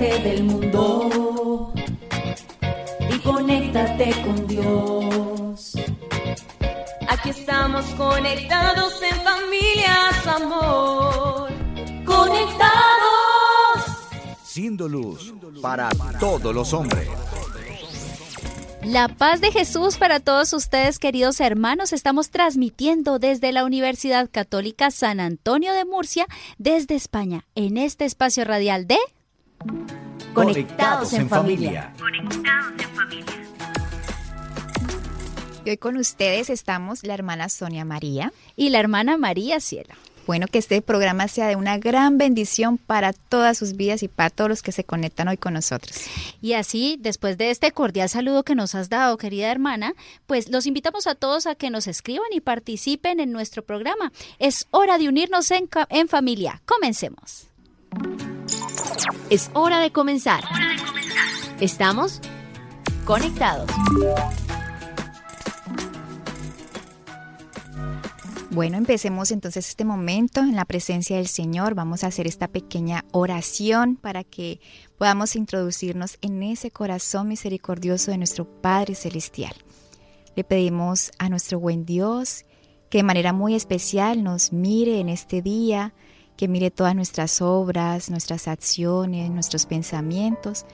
Olvídate del mundo y conéctate con Dios. Aquí estamos conectados en familias, amor. Conectados. Siendo luz para todos los hombres. La paz de Jesús para todos ustedes, queridos hermanos. Estamos transmitiendo desde la Universidad Católica San Antonio de Murcia, desde España, en este espacio radial de Conectados en familia. Conectados en familia. Y hoy con ustedes estamos la hermana Sonia María y la hermana María Ciela. Bueno, que este programa sea de una gran bendición para todas sus vidas y para todos los que se conectan hoy con nosotros. Y así, después de este cordial saludo que nos has dado, querida hermana, pues los invitamos a todos a que nos escriban y participen en nuestro programa. Es hora de unirnos en, en familia. Comencemos. Es hora de comenzar. Estamos conectados. Bueno, empecemos entonces este momento en la presencia del Señor. Vamos a hacer esta pequeña oración para que podamos introducirnos en ese corazón misericordioso de nuestro Padre Celestial. Le pedimos a nuestro buen Dios que de manera muy especial nos mire en este día, que mire todas nuestras obras, nuestras acciones, nuestros pensamientos,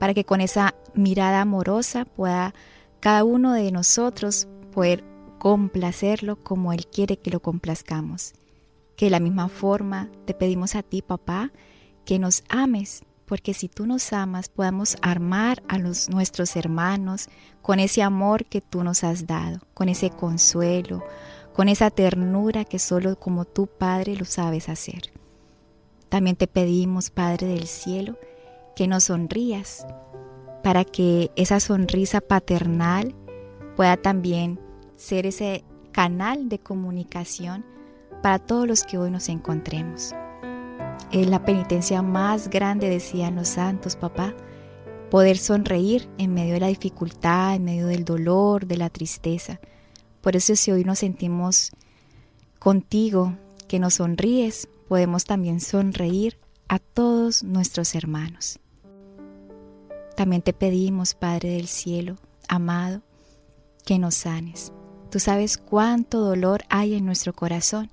para que con esa mirada amorosa pueda cada uno de nosotros poder complacerlo como Él quiere que lo complazcamos. Que de la misma forma te pedimos a ti, papá, que nos ames, porque si tú nos amas, podamos armar a los, nuestros hermanos con ese amor que tú nos has dado, con ese consuelo, con esa ternura que solo como tú, Padre, lo sabes hacer. También te pedimos, Padre del cielo, que nos sonrías, para que esa sonrisa paternal pueda también ser ese canal de comunicación para todos los que hoy nos encontremos. Es la penitencia más grande, decían los santos, papá, poder sonreír en medio de la dificultad, en medio del dolor, de la tristeza. Por eso si hoy nos sentimos contigo, que nos sonríes, podemos también sonreír a todos nuestros hermanos. También te pedimos, Padre del Cielo, amado, que nos sanes. Tú sabes cuánto dolor hay en nuestro corazón.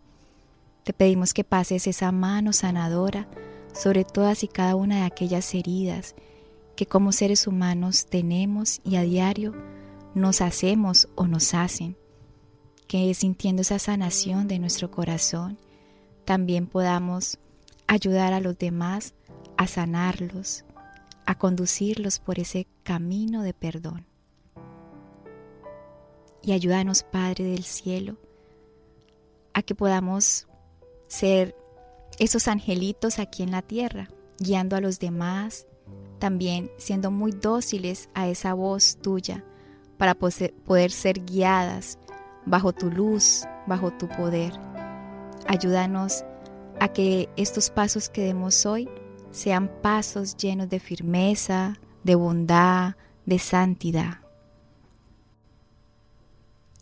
Te pedimos que pases esa mano sanadora sobre todas y cada una de aquellas heridas que como seres humanos tenemos y a diario nos hacemos o nos hacen. Que sintiendo esa sanación de nuestro corazón, también podamos ayudar a los demás a sanarlos, a conducirlos por ese camino de perdón. Y ayúdanos, Padre del Cielo, a que podamos ser esos angelitos aquí en la tierra, guiando a los demás, también siendo muy dóciles a esa voz tuya para poder ser guiadas bajo tu luz, bajo tu poder. Ayúdanos a que estos pasos que demos hoy sean pasos llenos de firmeza, de bondad, de santidad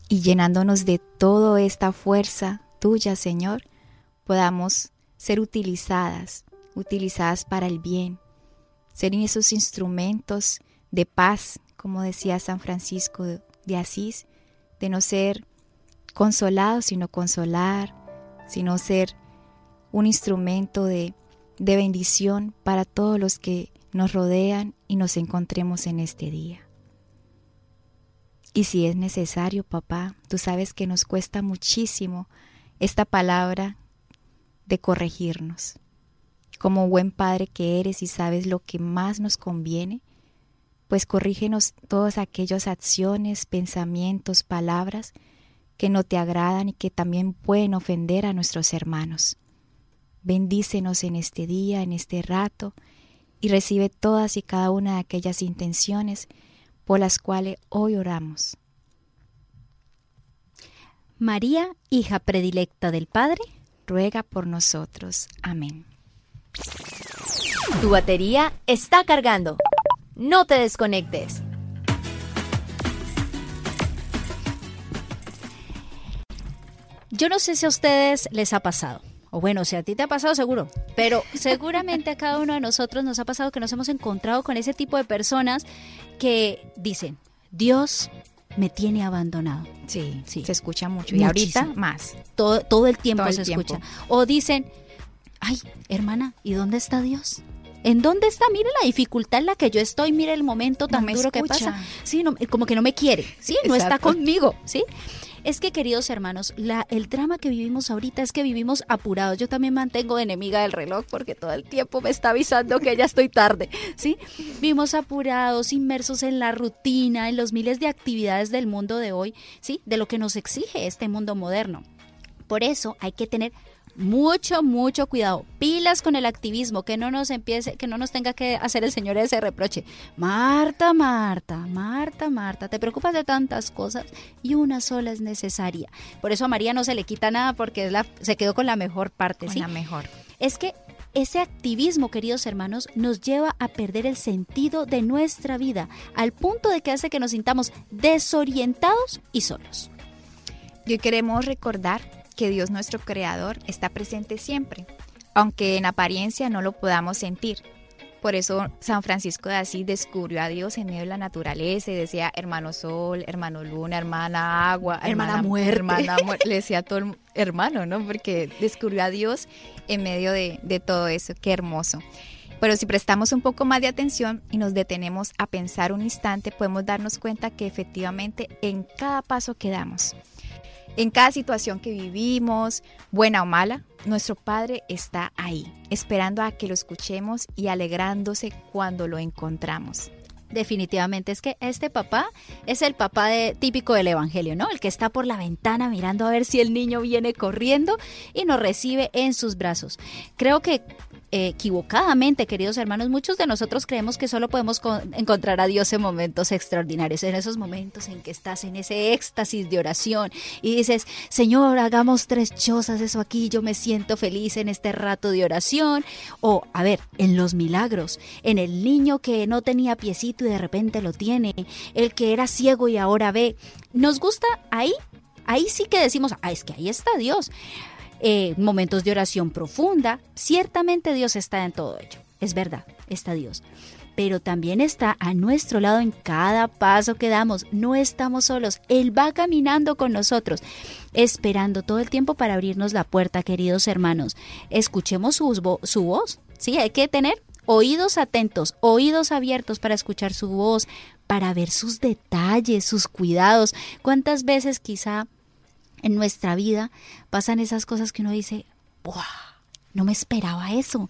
y llenándonos de toda esta fuerza tuya, Señor, podamos ser utilizadas, utilizadas para el bien, ser esos instrumentos de paz, como decía San Francisco de Asís, de no ser consolados, sino consolar, sino ser un instrumento de, de bendición para todos los que nos rodean y nos encontremos en este día. Y si es necesario, papá, tú sabes que nos cuesta muchísimo esta palabra de corregirnos. Como buen padre que eres y sabes lo que más nos conviene, pues corrígenos todas aquellas acciones, pensamientos, palabras que no te agradan y que también pueden ofender a nuestros hermanos. Bendícenos en este día, en este rato, y recibe todas y cada una de aquellas intenciones por las cuales hoy oramos. María, hija predilecta del Padre, ruega por nosotros. Amén. Tu batería está cargando. No te desconectes. Yo no sé si a ustedes les ha pasado, o bueno, si a ti te ha pasado seguro, pero seguramente a cada uno de nosotros nos ha pasado que nos hemos encontrado con ese tipo de personas que dicen, Dios me tiene abandonado. Sí, Sí. se escucha mucho. Y ahorita más. Todo, todo el tiempo Todo el se tiempo. escucha. O dicen, ay, hermana, ¿y dónde está Dios? ¿En dónde está? Mire la dificultad en la que yo estoy, mire el momento tan me duro que pasa. Sí, no, como que no me quiere, ¿sí? No está conmigo, ¿sí? Es que, queridos hermanos, la, el drama que vivimos ahorita es que vivimos apurados. Yo también mantengo de enemiga del reloj porque todo el tiempo me está avisando que ya estoy tarde, ¿sí? Vivimos apurados, inmersos en la rutina, en los miles de actividades del mundo de hoy, ¿sí? De lo que nos exige este mundo moderno. Por eso hay que tener mucho, mucho cuidado. Pilas con el activismo, que no nos empiece, que no nos tenga que hacer el Señor ese reproche. Marta, Marta, Marta, Marta, te preocupas de tantas cosas y una sola es necesaria. Por eso a María no se le quita nada porque es la, se quedó con la mejor parte, Con ¿sí? la mejor. es que ese activismo, queridos hermanos, nos lleva a perder el sentido de nuestra vida, al punto de que hace que nos sintamos desorientados y solos. Y hoy queremos recordar que Dios nuestro Creador está presente siempre, aunque en apariencia no lo podamos sentir. Por eso San Francisco de Asís descubrió a Dios en medio de la naturaleza y decía hermano sol, hermano luna, hermana agua, Hermana muerte. hermana muerte. Le decía a todo el hermano, ¿no? Porque descubrió a Dios en medio de, de todo eso. Qué hermoso. Pero si prestamos un poco más de atención y nos detenemos a pensar un instante, podemos darnos cuenta que efectivamente en cada paso que damos, en cada situación que vivimos, buena o mala, nuestro Padre está ahí, esperando a que lo escuchemos y alegrándose cuando lo encontramos. Definitivamente es que este papá es el papá típico del evangelio, ¿no? El que está por la ventana mirando a ver si el niño viene corriendo y nos recibe en sus brazos. Creo que equivocadamente, queridos hermanos, muchos de nosotros creemos que solo podemos con- encontrar a Dios en momentos extraordinarios, en esos momentos en que estás en ese éxtasis de oración y dices, Señor, hagamos tres chozas, eso aquí, yo me siento feliz en este rato de oración. O, a ver, en los milagros, en el niño que no tenía piecito y de repente lo tiene, el que era ciego y ahora ve. Nos gusta ahí, ahí sí que decimos, ah, es que ahí está Dios. Eh, momentos de oración profunda, ciertamente Dios está en todo ello, es verdad, está Dios. Pero también está a nuestro lado en cada paso que damos. No estamos solos. Él va caminando con nosotros, esperando todo el tiempo para abrirnos la puerta, queridos hermanos. Escuchemos su, su voz. Sí, hay que tener oídos atentos, oídos abiertos para escuchar su voz, para ver sus detalles, sus cuidados. ¿Cuántas veces quizá en nuestra vida pasan esas cosas que uno dice, ¡buah! No me esperaba eso.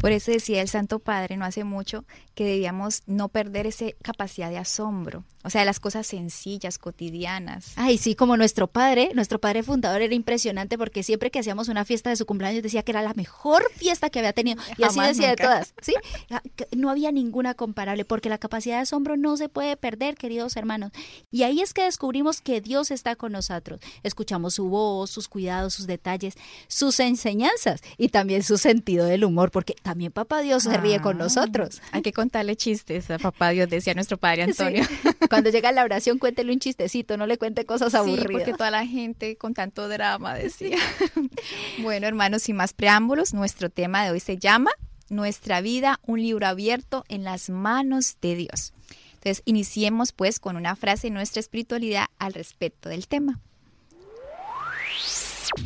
Por eso decía el Santo Padre no hace mucho que debíamos no perder esa capacidad de asombro, o sea, las cosas sencillas, cotidianas. Ay, sí, como nuestro padre, nuestro padre fundador era impresionante porque siempre que hacíamos una fiesta de su cumpleaños decía que era la mejor fiesta que había tenido. Y así decía de todas, ¿sí? Ah, No había ninguna comparable porque la capacidad de asombro no se puede perder, queridos hermanos. Y ahí es que descubrimos que Dios está con nosotros. Escuchamos su voz, sus cuidados, sus detalles, sus enseñanzas y también su sentido del humor, porque también Papá Dios se ríe con Ah, nosotros. Hay que contarle chistes a papá Dios, decía nuestro padre Antonio. Sí. Cuando llega la oración, cuéntele un chistecito, no le cuente cosas Sí, aburridas. porque toda la gente con tanto drama decía. bueno, hermanos, sin más preámbulos, nuestro tema de hoy se llama Nuestra vida, un libro abierto en las manos de Dios. Entonces, iniciemos pues con una frase de nuestra espiritualidad al respecto del tema.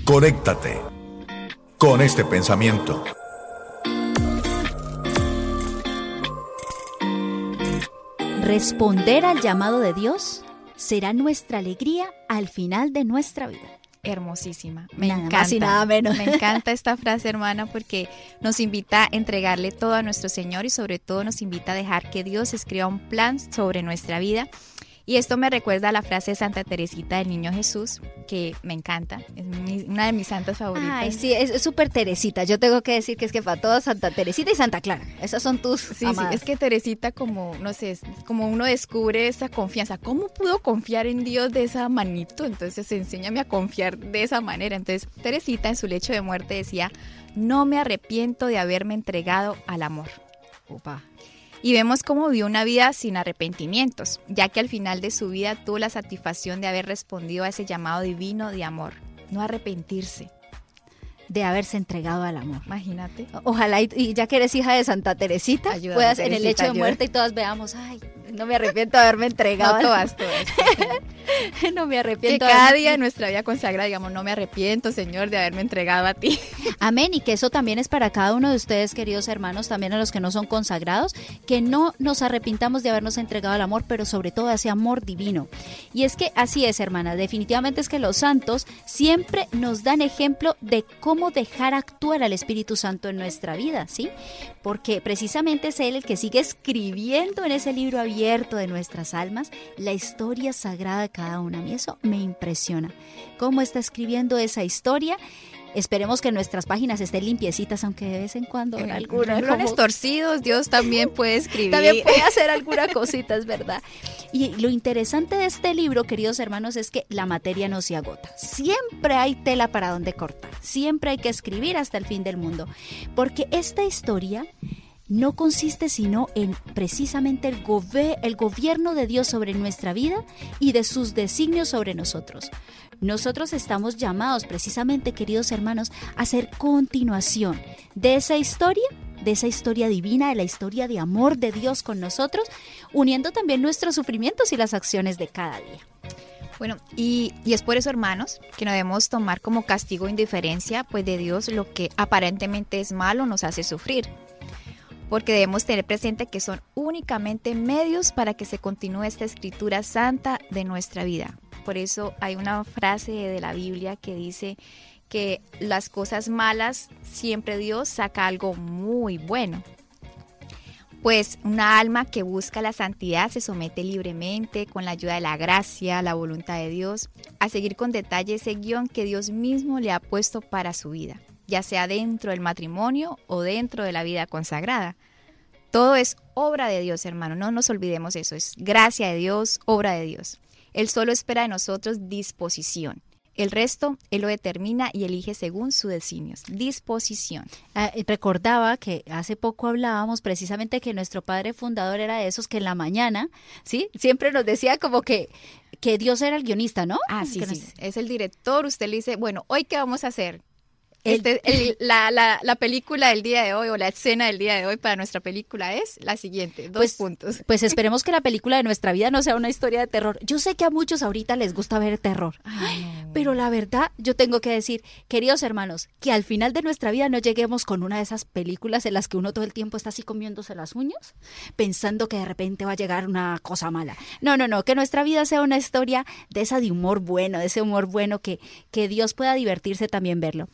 Conéctate con este pensamiento. Responder al llamado de Dios será nuestra alegría al final de nuestra vida. Hermosísima. Me Nada encanta. más y nada menos. Me encanta esta frase, hermana, porque nos invita a entregarle todo a nuestro Señor y sobre todo nos invita a dejar que Dios escriba un plan sobre nuestra vida. Y esto me recuerda a la frase de Santa Teresita del Niño Jesús, que me encanta. Es mi- una de mis santas favoritas. Ay, sí, es súper Teresita. Yo tengo que decir que es que para todas Santa Teresita y Santa Clara. Esas son tus Sí, sí, es que Teresita como, no sé, como uno descubre esa confianza. ¿Cómo pudo confiar en Dios de esa manito? Entonces, enséñame a confiar de esa manera. Entonces, Teresita en su lecho de muerte decía, no me arrepiento de haberme entregado al amor. Upa. Y vemos cómo vivió una vida sin arrepentimientos, ya que al final de su vida tuvo la satisfacción de haber respondido a ese llamado divino de amor, no arrepentirse. De haberse entregado al amor. Imagínate. Ojalá y, ya que eres hija de Santa Teresita, Ayúdame, puedas en el lecho de muerte y todas veamos, ay, no me arrepiento de haberme entregado. No todas, todas. no me Que arrepiento. de cada día en nuestra vida consagrada, digamos, no me arrepiento, Señor, de haberme entregado a ti. Amén, y que eso también es para cada uno de ustedes, queridos hermanos, también a los que no son consagrados, que no nos arrepintamos de habernos entregado al amor, pero sobre todo a ese amor divino. Y es que así es, hermanas, definitivamente es que los santos siempre nos dan ejemplo de cómo dejar actuar al Espíritu Santo en nuestra vida, ¿sí? Porque precisamente es Él el que sigue escribiendo en ese libro abierto de nuestras almas la historia sagrada de cada una. A mí eso me impresiona. Cómo está escribiendo esa historia. Esperemos que nuestras páginas estén limpiecitas, aunque de vez en cuando en alguna Renglones como- torcidos, Dios también puede escribir. también puede hacer alguna cosita, es verdad. Y lo interesante de este libro, queridos hermanos, es que la materia no se agota. Siempre hay tela para donde cortar. Siempre hay que escribir hasta el fin del mundo. Porque esta historia no consiste sino en precisamente el, gove- el gobierno de Dios sobre nuestra vida y de sus designios sobre nosotros. Nosotros estamos llamados precisamente, queridos hermanos, a hacer continuación de esa historia, de esa historia divina, de la historia de amor de Dios con nosotros, uniendo también nuestros sufrimientos y las acciones de cada día. Bueno, y, es por eso, hermanos, que no debemos tomar como castigo indiferencia, pues de Dios lo que aparentemente es malo nos hace sufrir. Porque debemos tener presente que son únicamente medios para que se continúe esta escritura santa de nuestra vida. Por eso hay una frase de la Biblia que dice que las cosas malas siempre Dios saca algo muy bueno. Pues una alma que busca la santidad se somete libremente, con la ayuda de la gracia, la voluntad de Dios, a seguir con detalle ese guion que Dios mismo le ha puesto para su vida, ya sea dentro del matrimonio o dentro de la vida consagrada. Todo es obra de Dios, hermano, no nos olvidemos eso, es gracia de Dios, obra de Dios. Él solo espera de nosotros disposición. El resto Él lo determina y elige según sus designios. Disposición. Ah, eh, recordaba que hace poco hablábamos precisamente que nuestro padre fundador era de esos que en la mañana, ¿sí? Siempre nos decía como que, que Dios era el guionista, ¿no? Ah, sí, Que sí. nos- Es el director. Usted le dice, bueno, ¿hoy qué vamos a hacer? Este, el- la, la- la película del día de hoy o la escena del día de hoy para nuestra película es la siguiente. Dos Pues- puntos. Pues esperemos que la película de nuestra vida no sea una historia de terror. Yo sé que a muchos ahorita les gusta ver terror, pero la verdad yo tengo que decir, queridos hermanos, que al final de nuestra vida no lleguemos con una de esas películas en las que uno todo el tiempo está así comiéndose las uñas, pensando que de repente va a llegar una cosa mala. No, no, no, que nuestra vida sea una historia de esa de humor bueno, de ese humor bueno que, que Dios pueda divertirse también verlo.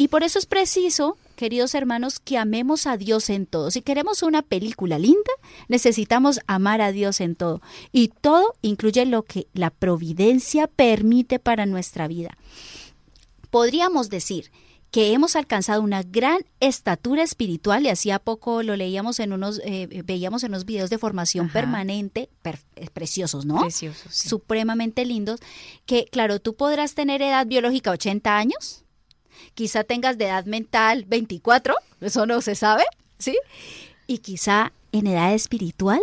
Y por eso es preciso, queridos hermanos, que amemos a Dios en todo. Si queremos una película linda, necesitamos amar a Dios en todo. Y todo incluye lo que la providencia permite para nuestra vida. Podríamos decir que hemos alcanzado una gran estatura espiritual, y hacía poco lo leíamos en unos, eh, veíamos en unos videos de formación Ajá. permanente, per- eh, preciosos, ¿no? Precioso. sí. supremamente lindos, que claro, tú podrás tener edad biológica 80 años, quizá tengas de edad mental 24, eso no se sabe, ¿sí? Y quizá en edad espiritual,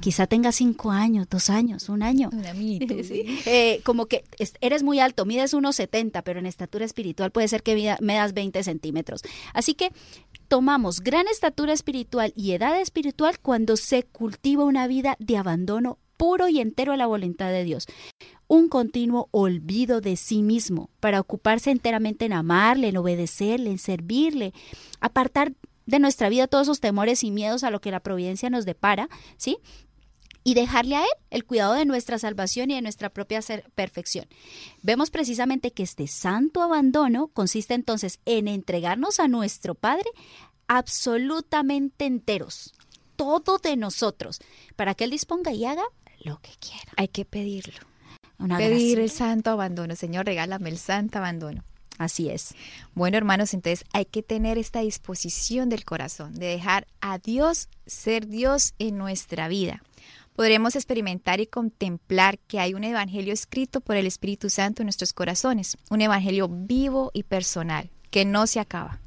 quizá tengas 5 años, 2 años, un año. Un amiguito. Sí, eh, como que es- eres muy alto, mides unos 70, pero en estatura espiritual puede ser que mida- medas 20 centímetros. Así que tomamos gran estatura espiritual y edad espiritual cuando se cultiva una vida de abandono puro y entero a la voluntad de Dios. Un continuo olvido de sí mismo para ocuparse enteramente en amarle, en obedecerle, en servirle, apartar de nuestra vida todos esos temores y miedos a lo que la providencia nos depara, ¿sí? y dejarle a Él el cuidado de nuestra salvación y de nuestra propia ser- perfección. Vemos precisamente que este santo abandono consiste entonces en entregarnos a nuestro Padre absolutamente enteros, todo de nosotros, para que Él disponga y haga lo que quiera. Hay que pedirlo. Una Pedir el santo abandono. Señor, regálame el santo abandono. Así es. Bueno, hermanos, entonces hay que tener esta disposición del corazón, de dejar a Dios ser Dios en nuestra vida. Podremos experimentar y contemplar que hay un evangelio escrito por el Espíritu Santo en nuestros corazones, un evangelio vivo y personal, que no se acaba.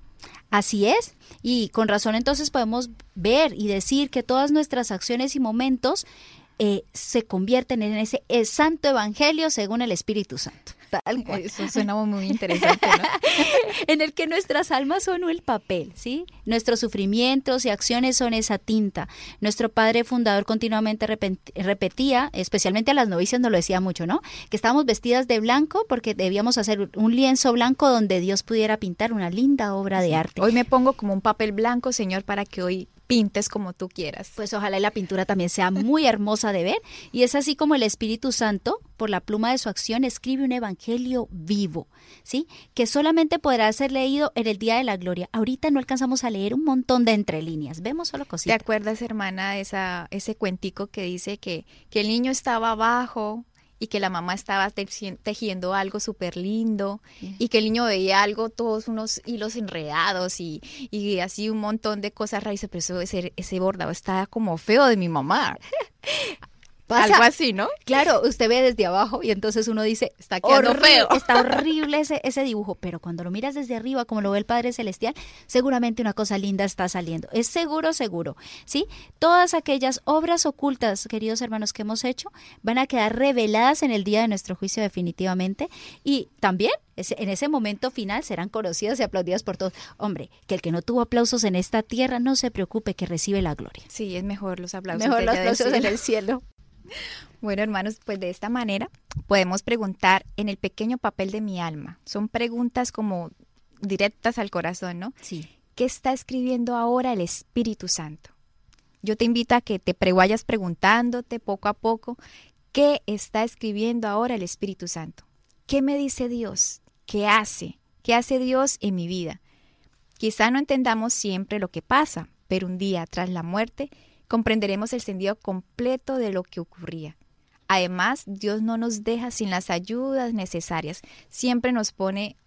Así es. Y con razón entonces podemos ver y decir que todas nuestras acciones y momentos eh, se convierten en ese eh, santo evangelio según el Espíritu Santo. Tal cual. Eso suena muy interesante, ¿no? en el que nuestras almas son el papel, ¿sí? Nuestros sufrimientos y acciones son esa tinta. Nuestro padre fundador continuamente repetía, especialmente a las novicias nos lo decía mucho, ¿no? Que estábamos vestidas de blanco porque debíamos hacer un lienzo blanco donde Dios pudiera pintar una linda obra de arte. Hoy me pongo como un papel blanco, Señor, para que hoy pintes como tú quieras. Pues ojalá la pintura también sea muy hermosa de ver. Y es así como el Espíritu Santo, por la pluma de su acción, escribe un evangelio vivo, ¿sí? Que solamente podrá ser leído en el día de la gloria. Ahorita no alcanzamos a leer un montón de entre líneas. Vemos solo cositas. ¿Te acuerdas, hermana, esa, ese cuentico que dice que, que el niño estaba abajo y que la mamá estaba tejiendo algo súper lindo y que el niño veía algo, todos unos hilos enredados y, y así un montón de cosas raíces, pero eso, ese, ese bordado estaba como feo de mi mamá. Algo así, ¿no? Claro, usted ve desde abajo y entonces uno dice, está quedando feo. Está horrible ese, ese dibujo, pero cuando lo miras desde arriba, como lo ve el Padre Celestial, seguramente una cosa linda está saliendo. Es seguro, seguro, ¿sí? Todas aquellas obras ocultas, queridos hermanos, que hemos hecho, van a quedar reveladas en el día de nuestro juicio definitivamente y también en ese momento final serán conocidas y aplaudidas por todos. Hombre, que el que no tuvo aplausos en esta tierra no se preocupe que recibe la gloria. Sí, es mejor los aplausos. Mejor los aplausos en el cielo. Bueno, hermanos, pues de esta manera podemos preguntar en el pequeño papel de mi alma. Son preguntas como directas al corazón, ¿no? Sí. ¿Qué está escribiendo ahora el Espíritu Santo? Yo te invito a que te vayas preguntándote poco a poco, ¿qué está escribiendo ahora el Espíritu Santo? ¿Qué me dice Dios? ¿Qué hace? ¿Qué hace Dios en mi vida? Quizá no entendamos siempre lo que pasa, pero un día tras la muerte comprenderemos el sentido completo de lo que ocurría. Además, Dios no nos deja sin las ayudas necesarias. Siempre nos pone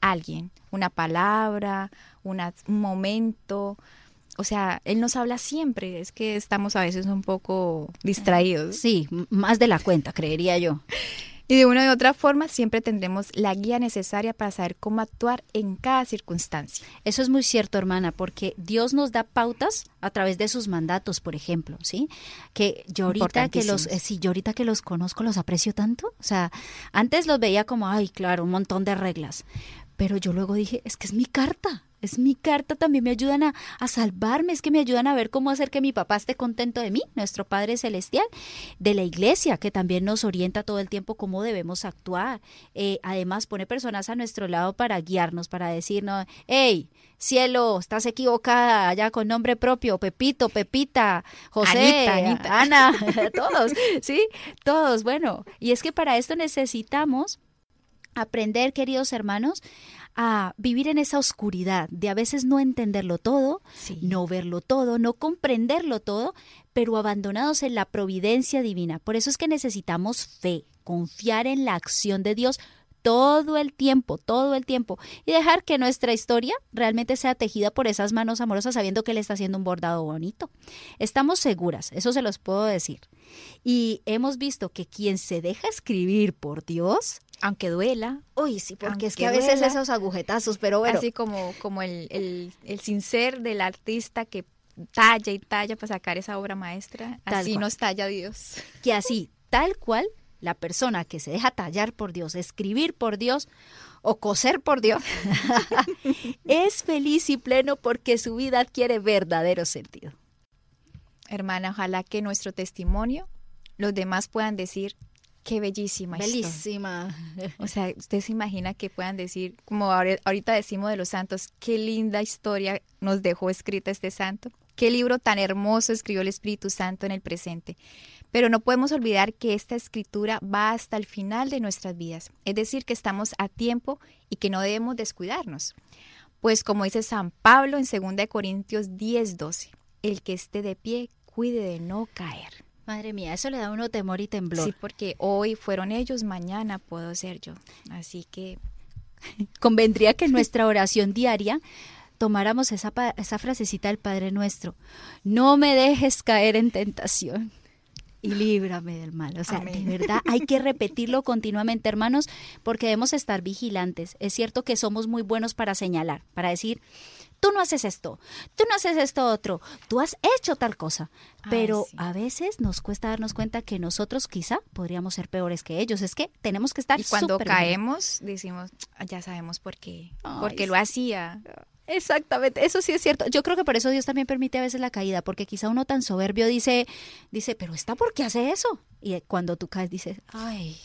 alguien, una palabra, un momento. O sea, Él nos habla siempre. Es que estamos a veces un poco distraídos. Sí, más de la cuenta, creería yo. Y de una u otra forma siempre tendremos la guía necesaria para saber cómo actuar en cada circunstancia. Eso es muy cierto, hermana, porque Dios nos da pautas a través de sus mandatos, por ejemplo, ¿sí? Que yo ahorita que los eh, yo ahorita que los conozco los aprecio tanto, o sea, antes los veía como, ay, claro, un montón de reglas, pero yo luego dije, es que es mi carta es mi carta, también me ayudan a, salvarme, es que me ayudan a ver cómo hacer que mi papá esté contento de mí, nuestro Padre Celestial, de la iglesia, que también nos orienta todo el tiempo cómo debemos actuar. Eh, además, pone personas a nuestro lado para guiarnos, para decirnos, hey, cielo, estás equivocada, allá con nombre propio, Pepito, Pepita, José, Ana, todos, ¿sí? Todos, bueno, y es que para esto necesitamos aprender, queridos hermanos, a vivir en esa oscuridad de a veces no entenderlo todo, no verlo todo, no comprenderlo todo, pero abandonados en la providencia divina. Por eso es que necesitamos fe, confiar en la acción de Dios todo el tiempo, todo el tiempo, y dejar que nuestra historia realmente sea tejida por esas manos amorosas sabiendo que Él está haciendo un bordado bonito. Estamos seguras, eso se los puedo decir. Y hemos visto que quien se deja escribir por Dios, aunque duela. Uy, sí, porque es que a veces esos agujetazos, pero bueno. Así como, como el, el, el sincer del artista que talla y talla para sacar esa obra maestra, así nos talla Dios. Que así, tal cual, la persona que se deja tallar por Dios, escribir por Dios o coser por Dios, es feliz y pleno porque su vida adquiere verdadero sentido. Hermana, ojalá que nuestro testimonio los demás puedan decir, qué bellísima. Bellísima. O sea, usted se imagina que puedan decir, como ahorita decimos de los santos, qué linda historia nos dejó escrita este santo, qué libro tan hermoso escribió el Espíritu Santo en el presente. Pero no podemos olvidar que esta escritura va hasta el final de nuestras vidas, es decir, que estamos a tiempo y que no debemos descuidarnos. Pues como dice San Pablo en 2 Corintios 10, 12, el que esté de pie, cuide de no caer. Madre mía, eso le da uno temor y temblor. Sí, porque hoy fueron ellos, mañana puedo ser yo. Así que convendría que en nuestra oración diaria tomáramos esa, esa frasecita del Padre Nuestro. No me dejes caer en tentación. Y líbrame del mal. O sea, de verdad hay que repetirlo continuamente, hermanos, porque debemos estar vigilantes. Es cierto que somos muy buenos para señalar, para decir, tú no haces esto, tú no haces esto otro, tú has hecho tal cosa. Pero a veces nos cuesta darnos cuenta que nosotros quizá podríamos ser peores que ellos. Es que tenemos que estar Y cuando caemos, decimos, ah, ya sabemos por qué, porque lo hacía. Exactamente, eso sí es cierto. Yo creo que por eso Dios también permite a veces la caída, porque quizá uno tan soberbio dice, dice, pero está por qué hace eso. Y cuando tú caes dices, ay,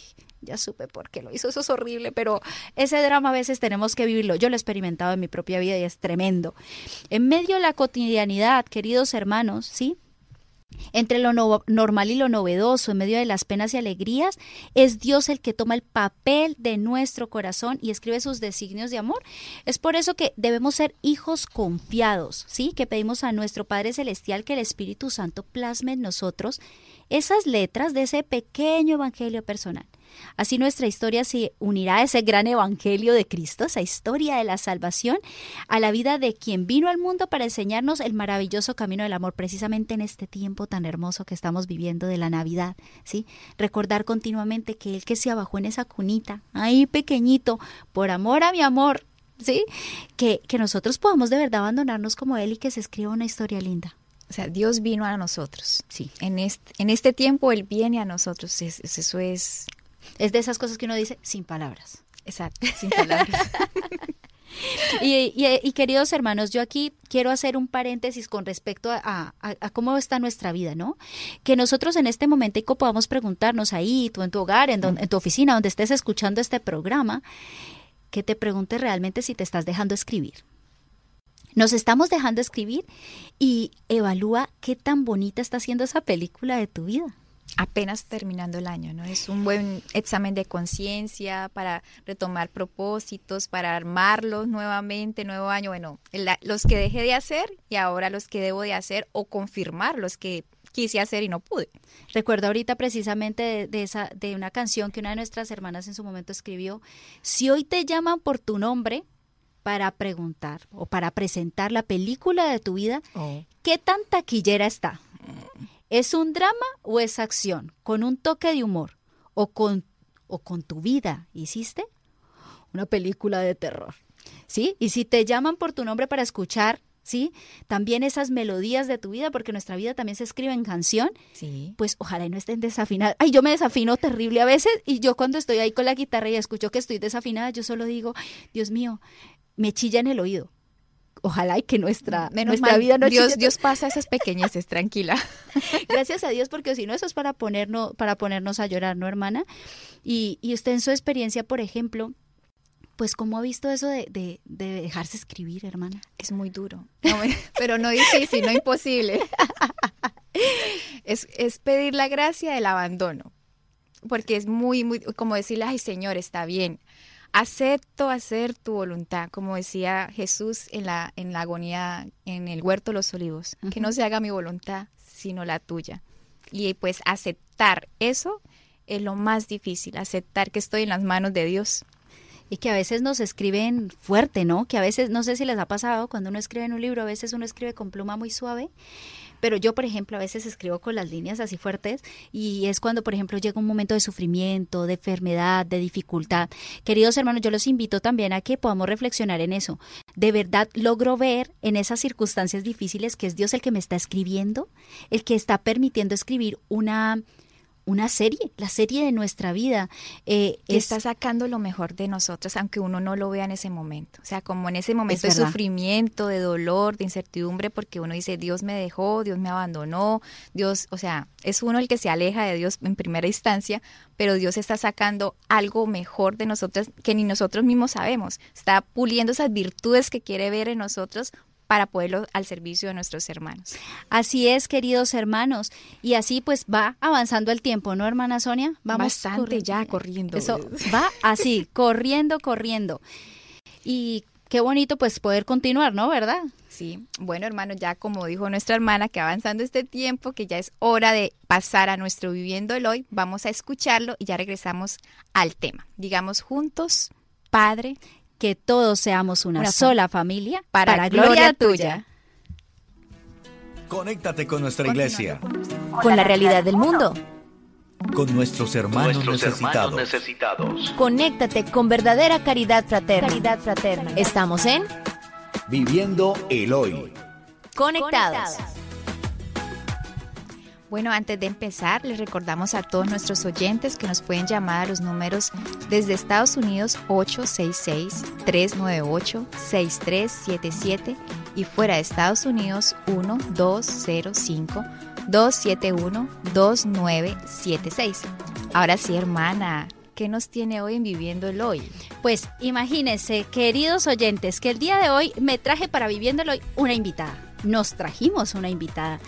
ya supe por qué lo hizo, eso es horrible, pero ese drama a veces tenemos que vivirlo. Yo lo he experimentado en mi propia vida y es tremendo. En medio de la cotidianidad, queridos hermanos, ¿sí? Entre lo normal y lo novedoso, en medio de las penas y alegrías, es Dios el que toma el papel de nuestro corazón y escribe sus designios de amor. Es por eso que debemos ser hijos confiados, ¿sí? Que pedimos a nuestro Padre Celestial que el Espíritu Santo plasme en nosotros esas letras de ese pequeño evangelio personal. Así nuestra historia se unirá a ese gran evangelio de Cristo, esa historia de la salvación, a la vida de quien vino al mundo para enseñarnos el maravilloso camino del amor, precisamente en este tiempo tan hermoso que estamos viviendo de la Navidad, ¿sí? Recordar continuamente que el que se abajó en esa cunita, ahí pequeñito, por amor a mi amor, ¿sí? Que, que nosotros podamos de verdad abandonarnos como Él y que se escriba una historia linda. O sea, Dios vino a nosotros. Sí. En este, en este tiempo Él viene a nosotros. eso es es de esas cosas que uno dice sin palabras. Exacto, sin palabras. y, queridos hermanos, yo aquí quiero hacer un paréntesis con respecto a, cómo está nuestra vida, ¿no? Que nosotros en este momento podamos preguntarnos ahí, tú en tu hogar, en, en tu oficina, donde estés escuchando este programa, que te preguntes realmente si te estás dejando escribir. Nos estamos dejando escribir y evalúa qué tan bonita está siendo esa película de tu vida apenas terminando el año, ¿no? Es un buen examen de conciencia para retomar propósitos, para armarlos nuevamente, nuevo año, bueno, los que dejé de hacer y ahora los que debo de hacer o confirmar los que quise hacer y no pude. Recuerdo ahorita precisamente de, esa de una canción que una de nuestras hermanas en su momento escribió, si hoy te llaman por tu nombre para preguntar o para presentar la película de tu vida, oh. ¿qué tan taquillera está? ¿Es un drama o es acción? ¿Con un toque de humor? ¿O con, o con tu vida? ¿Hiciste? Una película de terror. ¿Sí? Y si te llaman por tu nombre para escuchar, ¿sí? También esas melodías de tu vida, porque nuestra vida también se escribe en canción, sí. pues ojalá no estén desafinadas. Ay, yo me desafino terrible a veces y yo cuando estoy ahí con la guitarra y escucho que estoy desafinada, yo solo digo, Dios mío, me chilla en el oído ojalá y que nuestra, nuestra vida no Dios, Dios pasa esas pequeñeces, tranquila. Gracias a Dios, porque si no, eso es para ponernos, para ponernos a llorar, ¿no, hermana? Y, y usted en su experiencia, por ejemplo, pues cómo ha visto eso de, de, de, dejarse escribir, hermana. Es muy duro, pero no difícil, no imposible. es, es pedir la gracia del abandono, porque es muy, muy, como decirle, ay Señor, está bien, acepto hacer tu voluntad, como decía Jesús en la, en la agonía en el huerto de los olivos, que no se haga mi voluntad, sino la tuya. Y pues aceptar eso es lo más difícil, aceptar que estoy en las manos de Dios. Y que a veces nos escriben fuerte, ¿no? Que a veces, no sé si les ha pasado, cuando uno escribe en un libro, a veces uno escribe con pluma muy suave pero yo, por ejemplo, a veces escribo con las líneas así fuertes y es cuando, por ejemplo, llega un momento de sufrimiento, de enfermedad, de dificultad. Queridos hermanos, yo los invito también a que podamos reflexionar en eso. De verdad logro ver en esas circunstancias difíciles que es Dios el que me está escribiendo, el que está permitiendo escribir una una serie, la serie de nuestra vida. Eh, está sacando lo mejor de nosotros, aunque uno no lo vea en ese momento. O sea, como en ese momento de sufrimiento, de dolor, de incertidumbre, porque uno dice, Dios me dejó, Dios me abandonó, Dios, o sea, es uno el que se aleja de Dios en primera instancia, pero Dios está sacando algo mejor de nosotros que ni nosotros mismos sabemos. Está puliendo esas virtudes que quiere ver en nosotros para poderlo al servicio de nuestros hermanos. Así es, queridos hermanos, y así pues va avanzando el tiempo, ¿no, hermana Sonia? Vamos Bastante ya corriendo. Eso va así, corriendo, corriendo. Y qué bonito pues poder continuar, ¿no? ¿Verdad? Sí, bueno hermanos, ya como dijo nuestra hermana, que avanzando este tiempo, que ya es hora de pasar a nuestro viviendo el hoy, vamos a escucharlo y ya regresamos al tema. Digamos juntos, Padre, que todos seamos una, sola familia para, gloria, tuya. Conéctate con nuestra iglesia. Con la realidad del mundo. Con nuestros hermanos, necesitados. Conéctate con verdadera caridad fraterna. Caridad fraterna. Estamos en Viviendo el hoy. Conectados. Bueno, antes de empezar, les recordamos a todos nuestros oyentes que nos pueden llamar a los números desde Estados Unidos 866-398-6377 y fuera de Estados Unidos 1205-271-2976. Ahora sí, hermana, ¿qué nos tiene hoy en Viviendo el Hoy? Pues imagínense, queridos oyentes, que el día de hoy me traje para Viviendo el Hoy una invitada. Nos trajimos una invitada.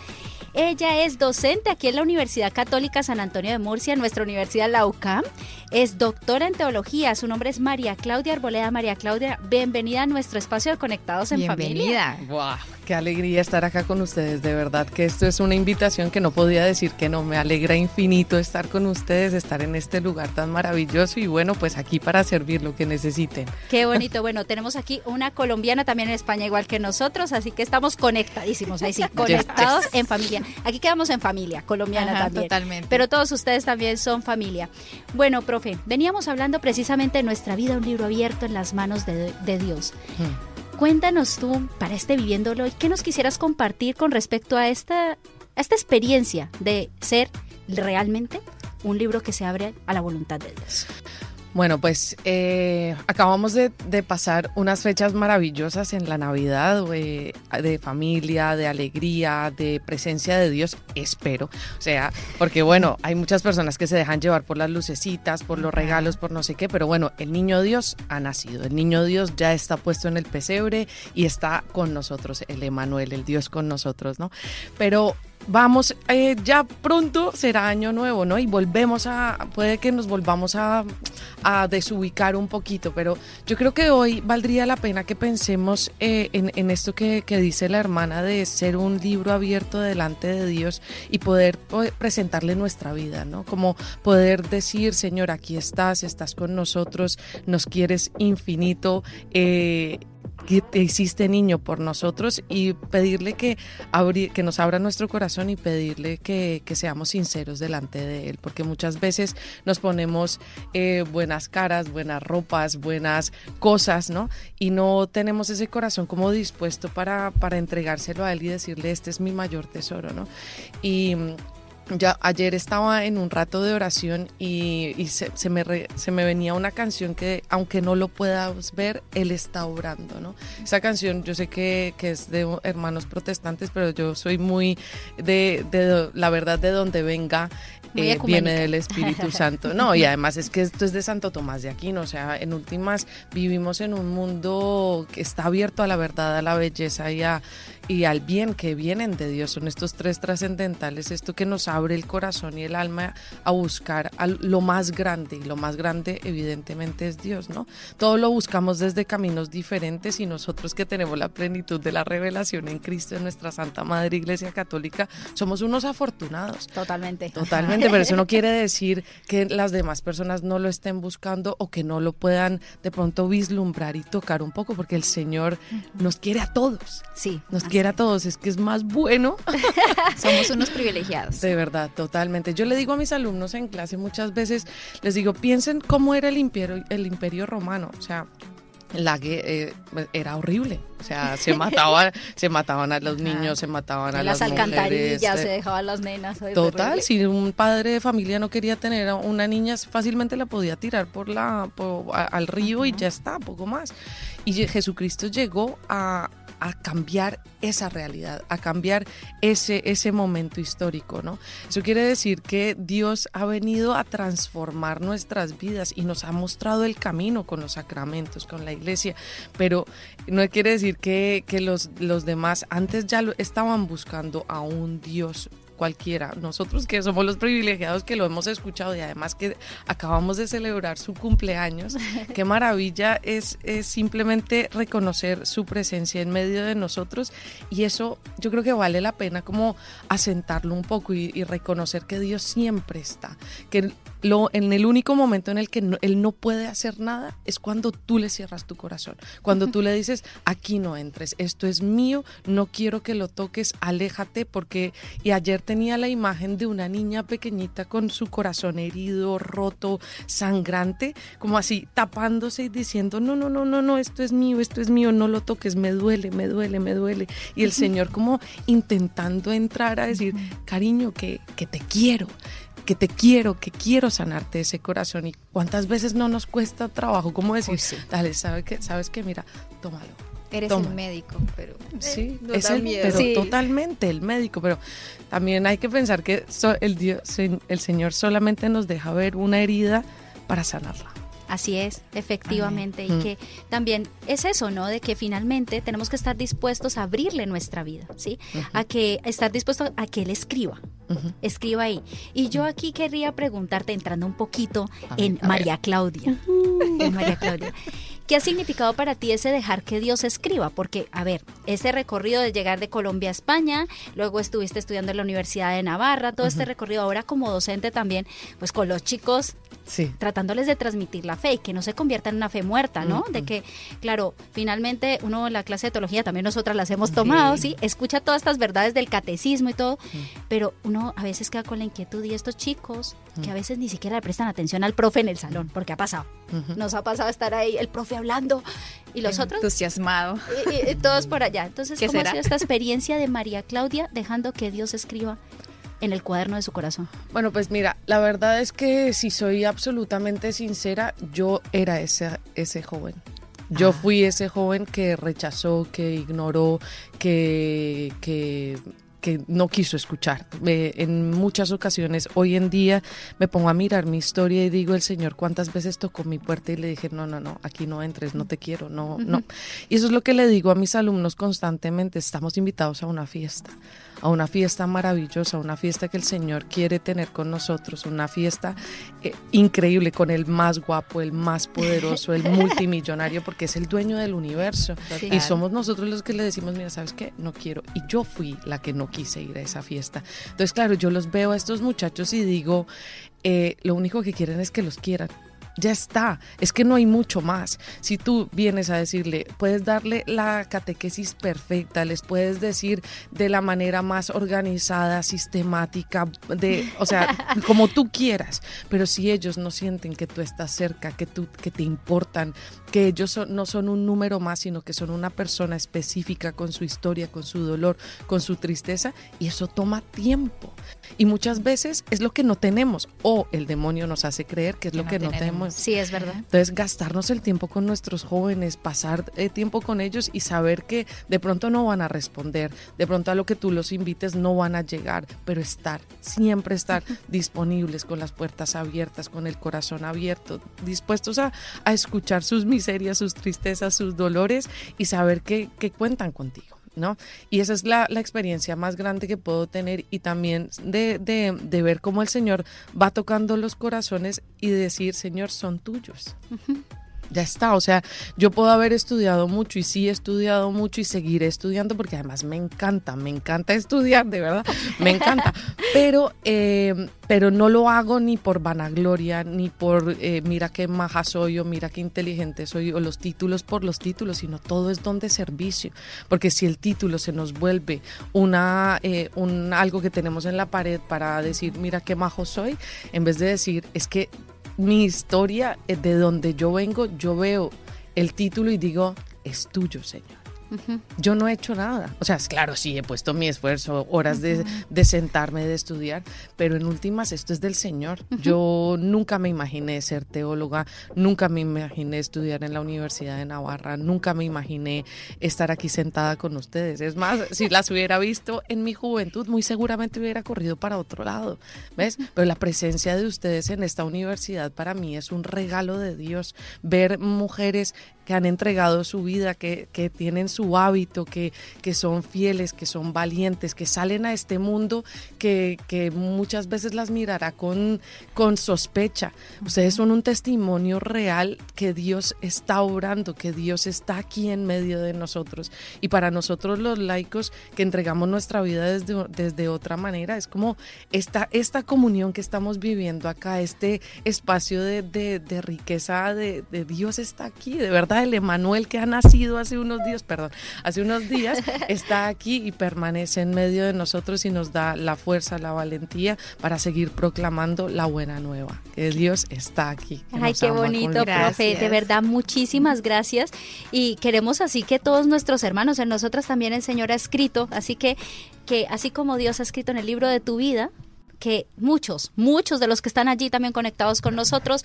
Ella es docente aquí en la Universidad Católica San Antonio de Murcia, nuestra universidad la UCAM. Es doctora en teología. Su nombre es María Claudia Arboleda. María Claudia, bienvenida a nuestro espacio de Conectados en Familia. Bienvenida. ¡Wow! Qué alegría estar acá con ustedes, de verdad que esto es una invitación que no podía decir que no, me alegra infinito estar con ustedes, estar en este lugar tan maravilloso y bueno, pues aquí para servir lo que necesiten. Qué bonito. Bueno, tenemos aquí una colombiana también en España igual que nosotros, así que estamos conectadísimos, ahí sí, conectados en familia. Aquí quedamos en familia, colombiana Ajá, también. totalmente. Pero todos ustedes también son familia. Bueno, profe, veníamos hablando precisamente de nuestra vida, un libro abierto en las manos de, de Dios. Hmm. Cuéntanos tú, para este Viviéndolo, ¿qué nos quisieras compartir con respecto a esta, a esta experiencia de ser realmente un libro que se abre a la voluntad de Dios? Bueno, pues eh, acabamos de, de pasar unas fechas maravillosas en la Navidad, eh, de familia, de alegría, de presencia de Dios, espero. O sea, porque bueno, hay muchas personas que se dejan llevar por las lucecitas, por los regalos, por no sé qué, pero bueno, el niño Dios ha nacido, el niño Dios ya está puesto en el pesebre y está con nosotros, el Emanuel, el Dios con nosotros, ¿no? Pero vamos, eh, ya pronto será año nuevo, ¿no? Y volvemos a, puede que nos volvamos a, a desubicar un poquito, pero yo creo que hoy valdría la pena que pensemos eh, en, en, esto que, que, dice la hermana de ser un libro abierto delante de Dios y poder, presentarle nuestra vida, ¿no? Como poder decir, Señor, aquí estás, estás con nosotros, nos quieres infinito. Eh, que te hiciste niño por nosotros y pedirle que, abri que nos abra nuestro corazón y pedirle que, que, seamos sinceros delante de Él, porque muchas veces nos ponemos eh, buenas caras, buenas ropas, buenas cosas, ¿no? Y no tenemos ese corazón como dispuesto para, para entregárselo a Él y decirle, este es mi mayor tesoro, ¿no? Y ya ayer estaba en un rato de oración y, y se, se, me re, se, me venía una canción que aunque no lo puedas ver, Él está obrando, ¿no? Esa canción yo sé que, que es de hermanos protestantes, pero yo soy muy de, de la verdad de donde venga. Eh, viene del Espíritu Santo. No, y además es que esto es de Santo Tomás de Aquino, o sea, en últimas vivimos en un mundo que está abierto a la verdad, a la belleza y, a, y al bien que vienen de Dios. Son estos tres trascendentales, esto que nos abre el corazón y el alma a buscar a lo más grande, y lo más grande evidentemente es Dios, ¿no? Todo lo buscamos desde caminos diferentes y nosotros que tenemos la plenitud de la revelación en Cristo, en nuestra Santa Madre Iglesia Católica, somos unos afortunados. Totalmente. Totalmente, pero eso no quiere decir que las demás personas no lo estén buscando o que no lo puedan de pronto vislumbrar y tocar un poco, porque el Señor nos quiere a todos. Sí. Nos quiere a todos, es que es más bueno. Somos unos privilegiados. De verdad, totalmente. Yo le digo a mis alumnos en clase muchas veces, les digo, piensen cómo era el imperio, el imperio romano. O sea, la eh, era horrible. O sea, se mataban, se mataban a los niños, se mataban a las, las alcantarillas, mujeres. se dejaban las nenas. Total, si un padre de familia no quería tener a una niña, fácilmente la podía tirar por la, por, a, al río uh -huh. y ya está, poco más. Y Jesucristo llegó a, a cambiar esa realidad, a cambiar ese, ese momento histórico, ¿no? Eso quiere decir que Dios ha venido a transformar nuestras vidas y nos ha mostrado el camino con los sacramentos, con la iglesia, pero no quiere decir que, que los, los demás antes ya lo estaban buscando a un Dios cualquiera. Nosotros que somos los privilegiados que lo hemos escuchado y además que acabamos de celebrar su cumpleaños, qué maravilla es, es, simplemente reconocer su presencia en medio de nosotros y eso yo creo que vale la pena como asentarlo un poco y, y reconocer que Dios siempre está, que lo, en el único momento en el que él no puede hacer nada es cuando tú le cierras tu corazón, cuando tú le dices, aquí no entres, esto es mío, no quiero que lo toques, aléjate, porque y ayer tenía la imagen de una niña pequeñita con su corazón herido, roto, sangrante, como así tapándose y diciendo, no, no, no, no, no, esto es mío, esto es mío, no lo toques, me duele, me duele, me duele. Y el Señor como intentando entrar a decir, cariño, que, que te quiero, que te quiero, que quiero sanarte ese corazón. Y cuántas veces no nos cuesta trabajo, como decir, dale, ¿sabes qué? ¿Sabes qué? Mira, tómalo. Eres el médico, pero sí, es el, pero totalmente el médico, pero también hay que pensar que el, Dios, el Señor solamente nos deja ver una herida para sanarla. Así es, efectivamente, y mm. que también es eso, ¿no? De que finalmente tenemos que estar dispuestos a abrirle nuestra vida, ¿sí? A que estar dispuestos a que él escriba, escriba ahí. Y yo aquí querría preguntarte, entrando un poquito en María Claudia, en María Claudia. ¿Qué ha significado para ti ese dejar que Dios escriba? Porque, a ver, ese recorrido de llegar de Colombia a España, luego estuviste estudiando en la Universidad de Navarra, todo este recorrido ahora como docente también, pues con los chicos, sí. tratándoles de transmitir la fe y que no se convierta en una fe muerta, ¿no? De que, claro, finalmente uno en la clase de teología, también nosotras las hemos tomado, ¿sí? Escucha todas estas verdades del catecismo y todo, pero uno a veces queda con la inquietud y estos chicos que a veces ni siquiera le prestan atención al profe en el salón, porque ha pasado. Nos ha pasado estar ahí, el profe hablando y los otros entusiasmado y, todos por allá entonces cómo ha sido esta experiencia de María Claudia dejando que Dios escriba en el cuaderno de su corazón? Bueno, pues mira, la verdad es que si soy absolutamente sincera, yo era ese, ese joven. Yo ah. fui ese joven que rechazó, que ignoró, que, que que no quiso escuchar. en muchas ocasiones, hoy en día, me pongo a mirar mi historia y digo, el Señor, ¿cuántas veces tocó mi puerta y le dije, no, no, no, aquí no entres, no te quiero, no, no. Y eso es lo que le digo a mis alumnos constantemente, estamos invitados a una fiesta a una fiesta maravillosa, una fiesta que el Señor quiere tener con nosotros, una fiesta eh, increíble con el más guapo, el más poderoso, el multimillonario, porque es el dueño del universo. Y somos nosotros los que le decimos, mira, ¿sabes qué? No quiero. Y yo fui la que no quise ir a esa fiesta. Entonces, claro, yo los veo a estos muchachos y digo, eh, lo único que quieren es que los quieran ya está, es que no hay mucho más. Si tú vienes a decirle, puedes darle la catequesis perfecta, les puedes decir de la manera más organizada, sistemática, de, o sea, como tú quieras, pero si ellos no sienten que tú estás cerca, que tú que te importan, que ellos no son un número más, sino que son una persona específica con su historia, con su dolor, con su tristeza, y eso toma tiempo. Y muchas veces es lo que no tenemos, o el demonio nos hace creer que es lo que no tenemos. Sí, es verdad. Entonces, gastarnos el tiempo con nuestros jóvenes, pasar eh, tiempo con ellos y saber que de pronto no van a responder, de pronto a lo que tú los invites no van a llegar, pero estar, siempre estar disponibles con las puertas abiertas, con el corazón abierto, dispuestos a, escuchar sus miserias, sus tristezas, sus dolores y saber que cuentan contigo. ¿No? Y esa es la, experiencia más grande que puedo tener y también de, de, ver cómo el Señor va tocando los corazones y decir, Señor, son tuyos ya está. O sea, yo puedo haber estudiado mucho y sí he estudiado mucho y seguiré estudiando porque además me encanta, me encanta estudiar, de verdad, me encanta. Pero, eh, pero no lo hago ni por vanagloria, ni por eh, mira qué maja soy o mira qué inteligente soy o los títulos por los títulos, sino todo es don de servicio. Porque si el título se nos vuelve una, eh, un, algo que tenemos en la pared para decir mira qué majo soy, en vez de decir es que mi historia, eh, de donde yo vengo, yo veo el título y digo, es tuyo, Señor. Yo no he hecho nada. O sea, claro, sí, he puesto mi esfuerzo, horas de, sentarme, de estudiar, pero en últimas esto es del Señor. Yo nunca me imaginé ser teóloga, nunca me imaginé estudiar en la Universidad de Navarra, nunca me imaginé estar aquí sentada con ustedes. Es más, si las hubiera visto en mi juventud, muy seguramente hubiera corrido para otro lado. ¿Ves? Pero la presencia de ustedes en esta universidad para mí es un regalo de Dios. Ver mujeres que han entregado su vida, que, que tienen su hábito, que, que, son fieles, que son valientes, que salen a este mundo que, que muchas veces las mirará con, con sospecha. Ustedes son un testimonio real que Dios está obrando, que Dios está aquí en medio de nosotros. Y para nosotros los laicos que entregamos nuestra vida desde, desde otra manera, es como esta, esta comunión que estamos viviendo acá, este espacio de, de, de riqueza de, de Dios está aquí, de verdad el Emanuel que ha nacido hace unos días, perdón, hace unos días, está aquí y permanece en medio de nosotros y nos da la fuerza, la valentía para seguir proclamando la buena nueva, que Dios está aquí. Ay, qué bonito, profe, de verdad, muchísimas gracias. Y queremos así que todos nuestros hermanos, en nosotras también el Señor ha escrito, así que, que así como Dios ha escrito en el libro de tu vida, que muchos, muchos de los que están allí también conectados con nosotros,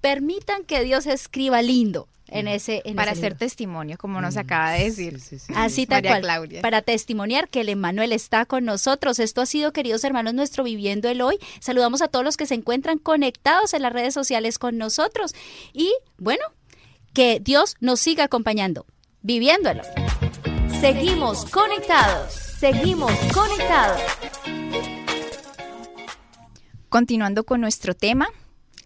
permitan que Dios escriba lindo en ese en para ese hacer libro. testimonio como nos acaba de decir Sí, sí, sí. Así tal María cual, Claudia. para testimoniar que el Emanuel está con nosotros. Esto ha sido, queridos hermanos, nuestro Viviendo el Hoy. Saludamos a todos los que se encuentran conectados en las redes sociales con nosotros. Y bueno, que Dios nos siga acompañando, viviendo el hoy. Seguimos conectados. Seguimos conectados. Continuando con nuestro tema,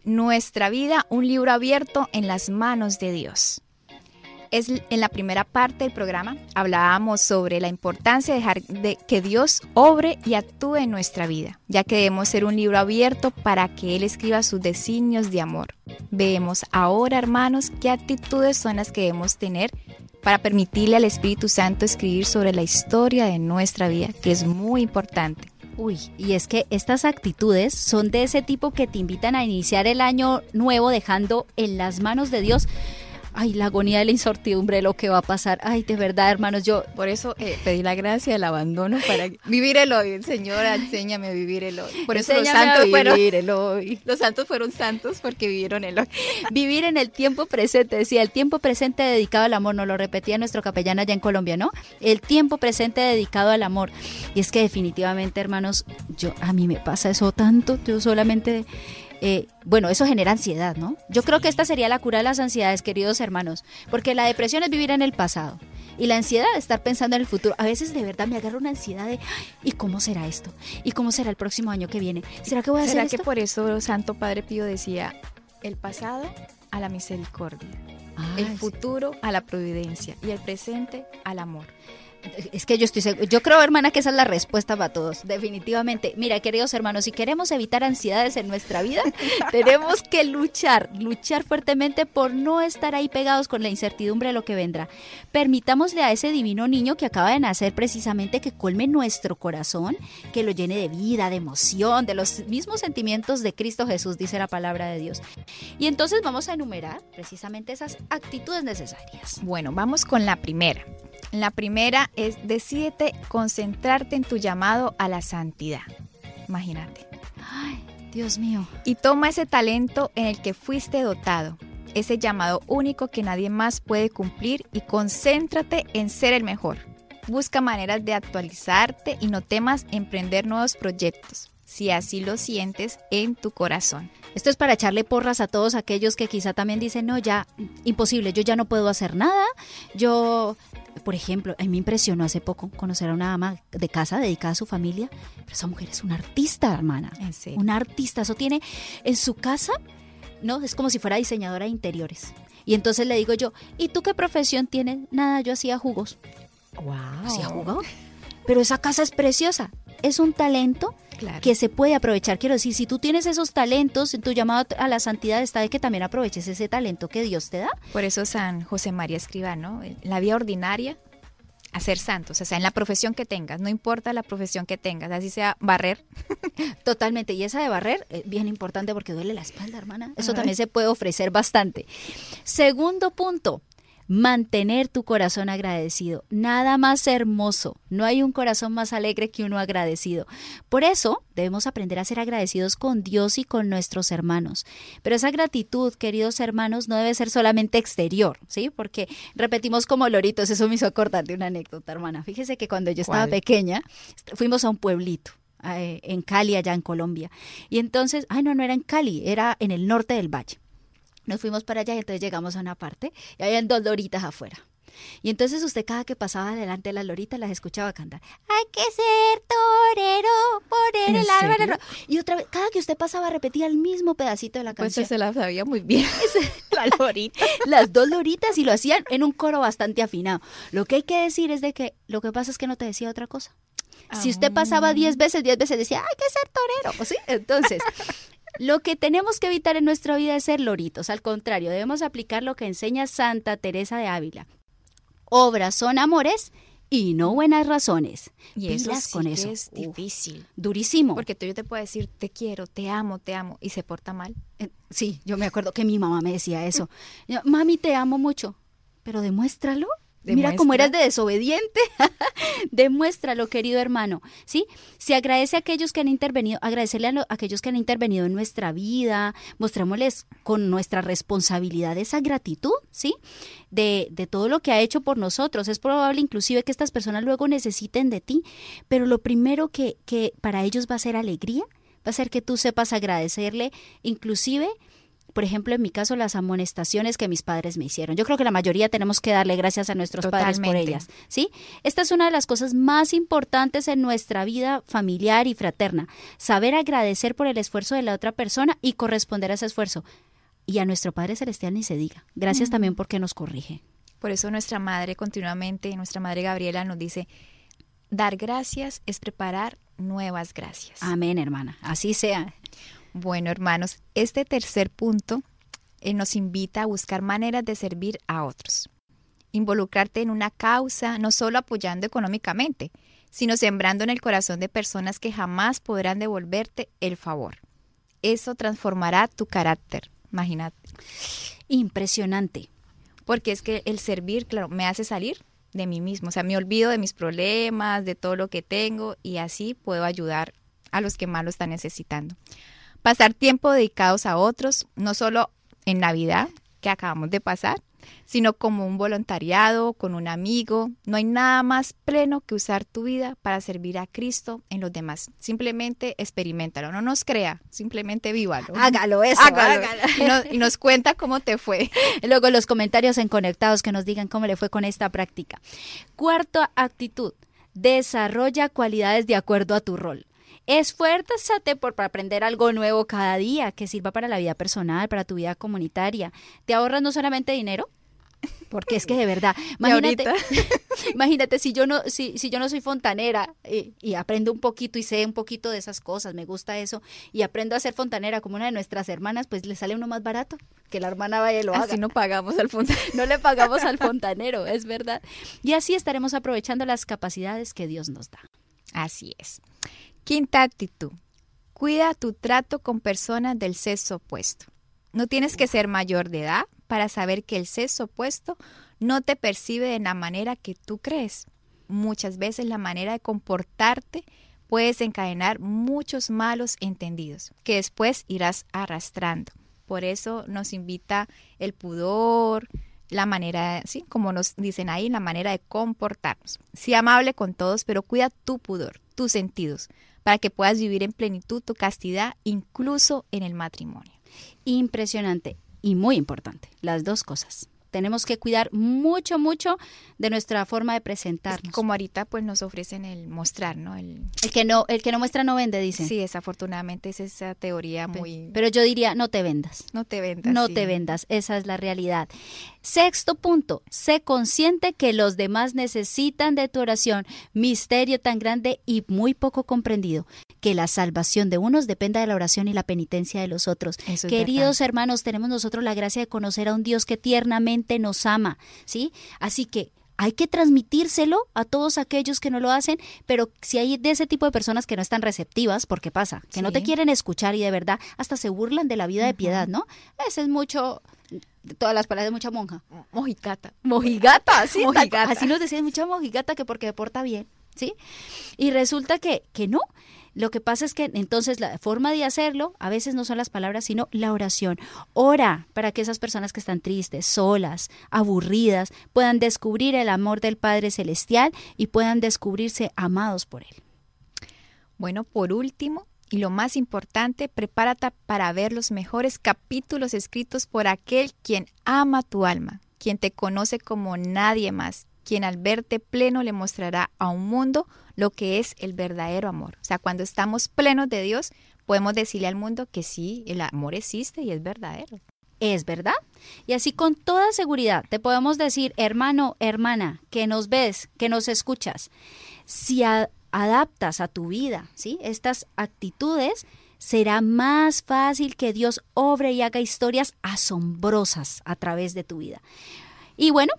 Nuestra vida, un libro abierto en las manos de Dios. Es en la primera parte del programa hablábamos sobre la importancia de dejar de que Dios obre y actúe en nuestra vida, ya que debemos ser un libro abierto para que Él escriba sus designios de amor. Vemos ahora, hermanos, qué actitudes son las que debemos tener para permitirle al Espíritu Santo escribir sobre la historia de nuestra vida, que es muy importante. Uy, y es que estas actitudes son de ese tipo que te invitan a iniciar el año nuevo dejando en las manos de Dios. Ay, la agonía de la incertidumbre de lo que va a pasar. Ay, de verdad, hermanos, yo Por eso eh, pedí la gracia del abandono para vivir el hoy. Señor, enséñame a vivir el hoy. Por eso los Enséñame santos fueron vivir el hoy. los santos fueron santos porque vivieron el hoy. Vivir en el tiempo presente, decía, el tiempo presente dedicado al amor, nos lo repetía nuestro capellán allá en Colombia, ¿no? El tiempo presente dedicado al amor. Y es que definitivamente, hermanos, yo a mí me pasa eso tanto, yo solamente eh, bueno, eso genera ansiedad, ¿no? Yo creo que esta sería la cura de las ansiedades, queridos hermanos, porque la depresión es vivir en el pasado y la ansiedad de estar pensando en el futuro. A veces de verdad me agarra una ansiedad de, "Ay, ¿y cómo será esto? ¿Y cómo será el próximo año que viene? ¿Será que voy a ¿Será hacer que esto? por eso Santo Padre Pío decía el pasado a la misericordia, el futuro a la providencia y el presente al amor? Es que yo estoy segu- yo creo, hermana, que esa es la respuesta para todos, definitivamente. Mira, queridos hermanos, si queremos evitar ansiedades en nuestra vida, tenemos que luchar, luchar fuertemente por no estar ahí pegados con la incertidumbre de lo que vendrá. Permitámosle a ese divino niño que acaba de nacer precisamente que colme nuestro corazón, que lo llene de vida, de emoción, de los mismos sentimientos de Cristo Jesús, dice la palabra de Dios. Y entonces vamos a enumerar precisamente esas actitudes necesarias. Bueno, vamos con la primera. La primera es decídete concentrarte en tu llamado a la santidad. Imagínate. Ay, Dios mío. Y toma ese talento en el que fuiste dotado, ese llamado único que nadie más puede cumplir y concéntrate en ser el mejor. Busca maneras de actualizarte y no temas emprender nuevos proyectos, si así lo sientes en tu corazón. Esto es para echarle porras a todos aquellos que quizá también dicen, no, ya, imposible, yo ya no puedo hacer nada. Yo, por ejemplo, a mí me impresionó hace poco conocer a una ama de casa dedicada a su familia, pero esa mujer es una artista, hermana. Serio. Una artista, eso tiene en su casa, ¿no? Es como si fuera diseñadora de interiores. Y entonces le digo yo, ¿y tú qué profesión tienes? Nada, yo hacía jugos. ¿Hacía jugos? Pero esa casa es preciosa. Es un talento Claro. que se puede aprovechar. Quiero decir, si tú tienes esos talentos, tu llamado a la santidad está de que también aproveches ese talento que Dios te da. Por eso San José María escriba, ¿no? En la vida ordinaria, a ser santos, o sea, en la profesión que tengas, no importa la profesión que tengas, así sea barrer, Totalmente. Y esa de barrer es bien importante porque duele la espalda, hermana. Eso Ay. también se puede ofrecer bastante. Segundo punto. Mantener tu corazón agradecido. Nada más hermoso. No hay un corazón más alegre que uno agradecido. Por eso debemos aprender a ser agradecidos con Dios y con nuestros hermanos. Pero esa gratitud, queridos hermanos, no debe ser solamente exterior, ¿sí? Porque repetimos como loritos. Eso me hizo acordar de una anécdota, hermana. Fíjese que cuando yo estaba ¿Cuál? pequeña, fuimos a un pueblito eh, en Cali, allá en Colombia. Y entonces, ay, no, no era en Cali, era en el norte del valle. Nos fuimos para allá y entonces llegamos a una parte y habían dos loritas afuera. Y entonces usted cada que pasaba delante de las loritas las escuchaba cantar. Hay que ser torero, poner el árbol. Y otra vez, cada que usted pasaba repetía el mismo pedacito de la Pues canción. se la sabía muy bien. la lorita. las dos loritas y lo hacían en un coro bastante afinado. Lo que hay que decir es de que lo que pasa es que no te decía otra cosa. Si usted pasaba diez veces, diez veces decía, hay que ser torero. ¿sí? Entonces, lo que tenemos que evitar en nuestra vida es ser loritos. Al contrario, debemos aplicar lo que enseña Santa Teresa de Ávila. Obras son amores y no buenas razones. Y eso Pilas sí con que eso. es Uf, difícil. durísimo. Porque tú yo te puedo decir, te quiero, te amo, te amo, y se porta mal. Eh, Sí, yo me acuerdo que mi mamá me decía eso. Mami, te amo mucho, pero demuéstralo. Mira cómo eras de desobediente. Demuéstralo, querido hermano. ¿Sí? Se agradece a aquellos que han intervenido, agradecerle a, lo- a aquellos que han intervenido en nuestra vida, mostrémosles con nuestra responsabilidad esa gratitud, ¿sí? De, de todo lo que ha hecho por nosotros. Es probable inclusive que estas personas luego necesiten de ti, pero lo primero que, que para ellos va a ser alegría, va a ser que tú sepas agradecerle, inclusive por ejemplo, en mi caso, las amonestaciones que mis padres me hicieron. Yo creo que la mayoría tenemos que darle gracias a nuestros padres por ellas, ¿sí? Esta es una de las cosas más importantes en nuestra vida familiar y fraterna. Saber agradecer por el esfuerzo de la otra persona y corresponder a ese esfuerzo. Y a nuestro Padre Celestial ni se diga. Gracias también porque nos corrige. Por eso nuestra madre continuamente, nuestra madre Gabriela nos dice, dar gracias es preparar nuevas gracias. Amén, hermana. Así sea. Bueno, hermanos, este tercer punto eh, nos invita a buscar maneras de servir a otros. Involucrarte en una causa, no solo apoyando económicamente, sino sembrando en el corazón de personas que jamás podrán devolverte el favor. Eso transformará tu carácter, imagínate. Impresionante. Porque es que el servir, claro, me hace salir de mí mismo. O sea, me olvido de mis problemas, de todo lo que tengo y así puedo ayudar a los que más lo están necesitando. Pasar tiempo dedicados a otros, no solo en Navidad, que acabamos de pasar, sino como un voluntariado, con un amigo. No hay nada más pleno que usar tu vida para servir a Cristo en los demás. Simplemente experimentalo, no nos crea, simplemente vívalo. Hágalo eso. Hágalo. hágalo. Y, nos, y nos cuenta cómo te fue. Luego los comentarios en Conectados que nos digan cómo le fue con esta práctica. Cuarta actitud. Desarrolla cualidades de acuerdo a tu rol. Esfuérzate por aprender algo nuevo cada día que sirva para la vida personal, para tu vida comunitaria. Te ahorras no solamente dinero, porque es que de verdad, imagínate, imagínate si yo no, si, si yo no soy fontanera y, y aprendo un poquito y sé un poquito de esas cosas, me gusta eso, y aprendo a ser fontanera como una de nuestras hermanas, pues le sale uno más barato que la hermana vaya y lo haga Así no pagamos al fondo. no le pagamos al fontanero, es verdad. Y así estaremos aprovechando las capacidades que Dios nos da. Así es. Quinta actitud. Cuida tu trato con personas del sexo opuesto. No tienes que ser mayor de edad para saber que el sexo opuesto no te percibe de la manera que tú crees. Muchas veces la manera de comportarte puede desencadenar muchos malos entendidos que después irás arrastrando. Por eso nos invita el pudor, la manera, sí, como nos dicen ahí, la manera de comportarnos. Sé amable con todos, pero cuida tu pudor, tus sentidos, para que puedas vivir en plenitud tu castidad, incluso en el matrimonio. Impresionante y muy importante, las dos cosas. Tenemos que cuidar mucho, mucho de nuestra forma de presentarnos. Como ahorita pues nos ofrecen el mostrar, ¿no? El, El que no, el que no muestra no vende, dicen. sí, desafortunadamente es esa teoría muy... Pero yo diría, no te vendas. no te vendas. No sí. te vendas, esa es la realidad. Sexto punto, sé consciente que los demás necesitan de tu oración, misterio tan grande y muy poco comprendido, que la salvación de unos dependa de la oración y la penitencia de los otros. Eso Queridos hermanos, tenemos nosotros la gracia de conocer a un Dios que tiernamente nos ama, ¿sí? Así que hay que transmitírselo a todos aquellos que no lo hacen, pero si hay de ese tipo de personas que no están receptivas, porque pasa, que no te quieren escuchar y de verdad hasta se burlan de la vida de piedad, ¿no? Ese es mucho, todas las palabras de mucha monja. Mojigata, sí. cual. Mojigata. Así nos decían mucha mojigata que porque porta bien, ¿sí? Y resulta que, que no. Lo que pasa es que entonces la forma de hacerlo a veces no son las palabras, sino la oración. Ora para que esas personas que están tristes, solas, aburridas, puedan descubrir el amor del Padre Celestial y puedan descubrirse amados por Él. Bueno, por último, Y lo más importante, prepárate para ver los mejores capítulos escritos por aquel quien ama tu alma, quien te conoce como nadie más, quien al verte pleno le mostrará a un mundo lo que es el verdadero amor. O sea, cuando estamos plenos de Dios, podemos decirle al mundo que sí, el amor existe y es verdadero. Es verdad. Y así con toda seguridad te podemos decir, hermano, hermana, que nos ves, que nos escuchas, si adaptas a tu vida ¿sí? estas actitudes, será más fácil que Dios obre y haga historias asombrosas a través de tu vida. Y bueno,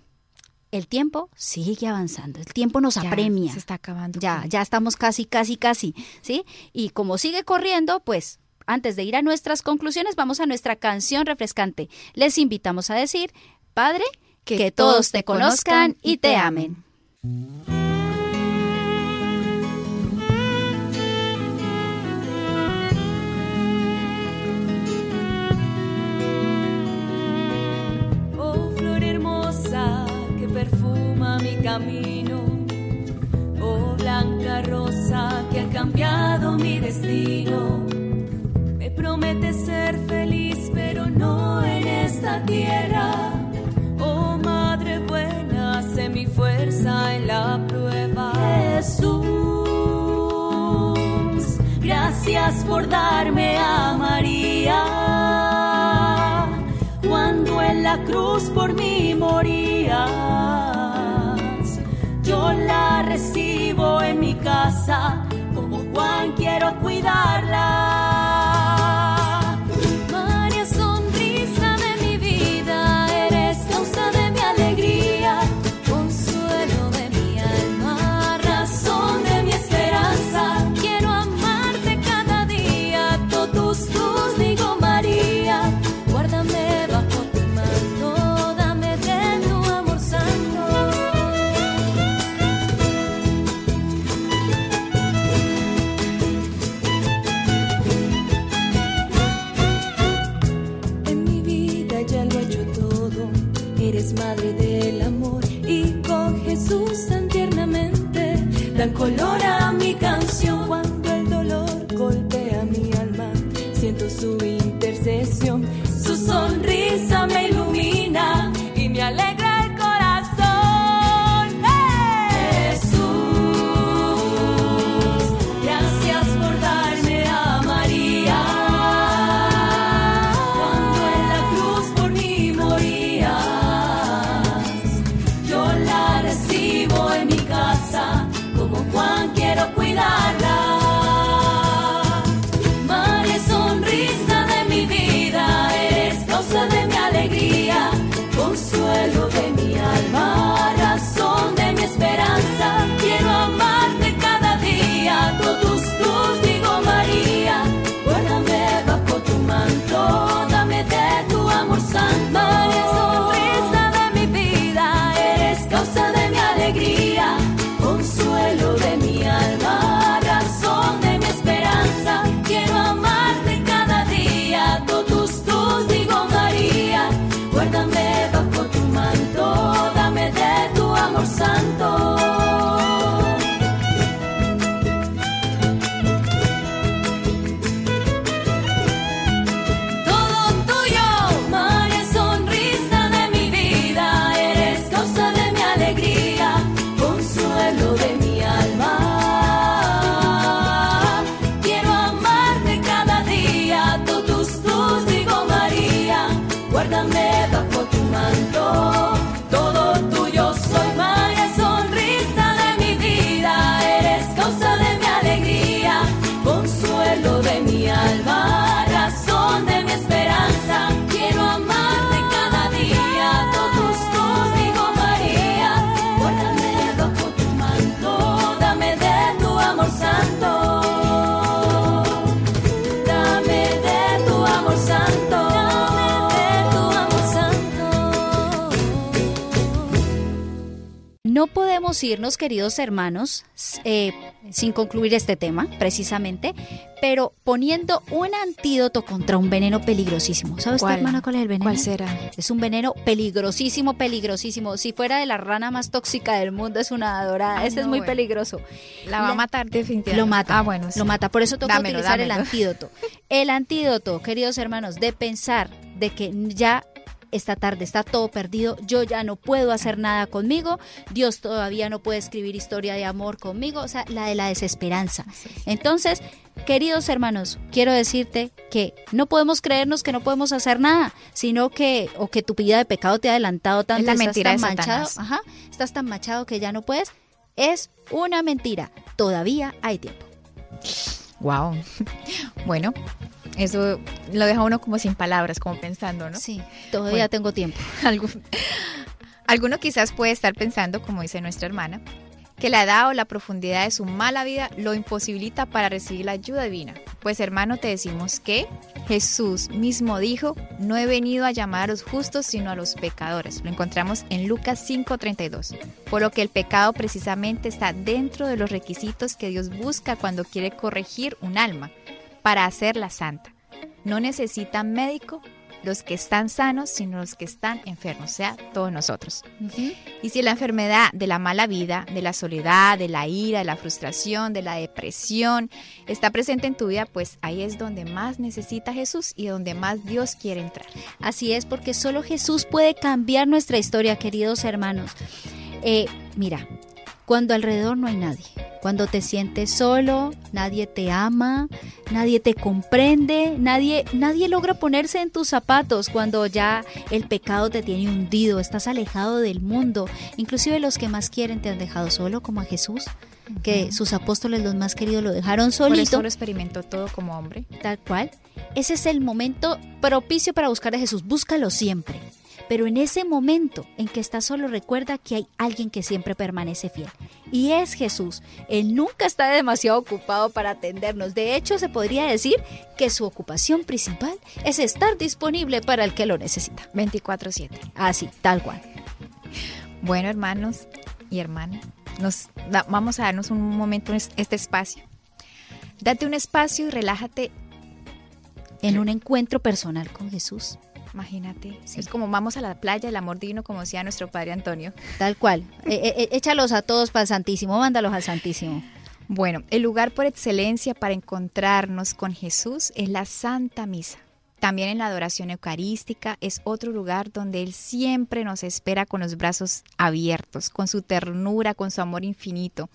el tiempo sigue avanzando, el tiempo nos apremia. Se está acabando. Ya, ya estamos casi, casi, casi, ¿sí? Y como sigue corriendo, pues antes de ir a nuestras conclusiones, vamos a nuestra canción refrescante. Les invitamos a decir, Padre, que, todos te conozcan y te amen. Oh blanca rosa que ha cambiado mi destino. Me promete ser feliz, pero no en esta tierra. Oh madre buena, sé mi fuerza en la prueba. Jesús, gracias por darme a María. Cuando en la cruz por mí moría como Juan quiero cuidarla. Color irnos, queridos hermanos, eh, sin concluir este tema, precisamente, pero poniendo un antídoto contra un veneno peligrosísimo. ¿Sabes, ¿Cuál? hermana, cuál es el veneno? ¿Cuál será? Es un veneno peligrosísimo, peligrosísimo. Si fuera de la rana más tóxica del mundo, es una dorada. Ay, este es no, muy bueno. peligroso. La va a matar definitivamente. Lo mata. Ah, bueno, sí. Lo mata. Por eso toca Dámelo, utilizar el antídoto. El antídoto, queridos hermanos, de pensar de que ya esta tarde está todo perdido, yo ya no puedo hacer nada conmigo, Dios todavía no puede escribir historia de amor conmigo, o sea, la de la desesperanza. Entonces, queridos hermanos, quiero decirte que no podemos creernos que no podemos hacer nada, sino que o que tu vida de pecado te ha adelantado tanto, la estás mentira tan manchado, ajá, estás tan manchado que ya no puedes, es una mentira. Todavía hay tiempo. Wow. Bueno, eso lo deja uno como sin palabras, como pensando, ¿no? Sí, todavía Bueno. tengo tiempo. Algún- Alguno quizás puede estar pensando, como dice nuestra hermana, que la edad o la profundidad de su mala vida lo imposibilita para recibir la ayuda divina. Pues hermano, te decimos que Jesús mismo dijo, no he venido a llamar a los justos, sino a los pecadores. Lo encontramos en Lucas 5:32. Por lo que el pecado precisamente está dentro de los requisitos que Dios busca cuando quiere corregir un alma para hacerla santa. No necesitan médico los que están sanos, sino los que están enfermos, o sea, todos nosotros. Y si la enfermedad de la mala vida, de la soledad, de la ira, de la frustración, de la depresión está presente en tu vida, pues ahí es donde más necesita Jesús y donde más Dios quiere entrar. Así es, porque solo Jesús puede cambiar nuestra historia, queridos hermanos. Eh, mira, cuando alrededor no hay nadie, cuando te sientes solo, nadie te ama, nadie te comprende, nadie, nadie logra ponerse en tus zapatos, cuando ya el pecado te tiene hundido, estás alejado del mundo, inclusive los que más quieren te han dejado solo, como a Jesús, que sus apóstoles los más queridos lo dejaron Por solito. eso lo experimentó todo como hombre. Tal cual. Ese es el momento propicio para buscar a Jesús. Búscalo siempre. Pero en ese momento en que estás solo, recuerda que hay alguien que siempre permanece fiel. Y es Jesús. Él nunca está demasiado ocupado para atendernos. De hecho, se podría decir que su ocupación principal es estar disponible para el que lo necesita. 24/7. Así, tal cual. Bueno, hermanos y hermanas, nos da- vamos a darnos un momento en es- este espacio. Date un espacio y relájate. En un encuentro personal con Jesús. Imagínate, Sí. es como vamos a la playa, el amor divino, como decía nuestro padre Antonio. Tal cual. Eh, eh, eh, échalos a todos para el Santísimo. Mándalos al Santísimo. Bueno, el lugar por excelencia para encontrarnos con Jesús es la Santa Misa. También en la adoración eucarística es otro lugar donde Él siempre nos espera con los brazos abiertos, con su ternura, con su amor infinito.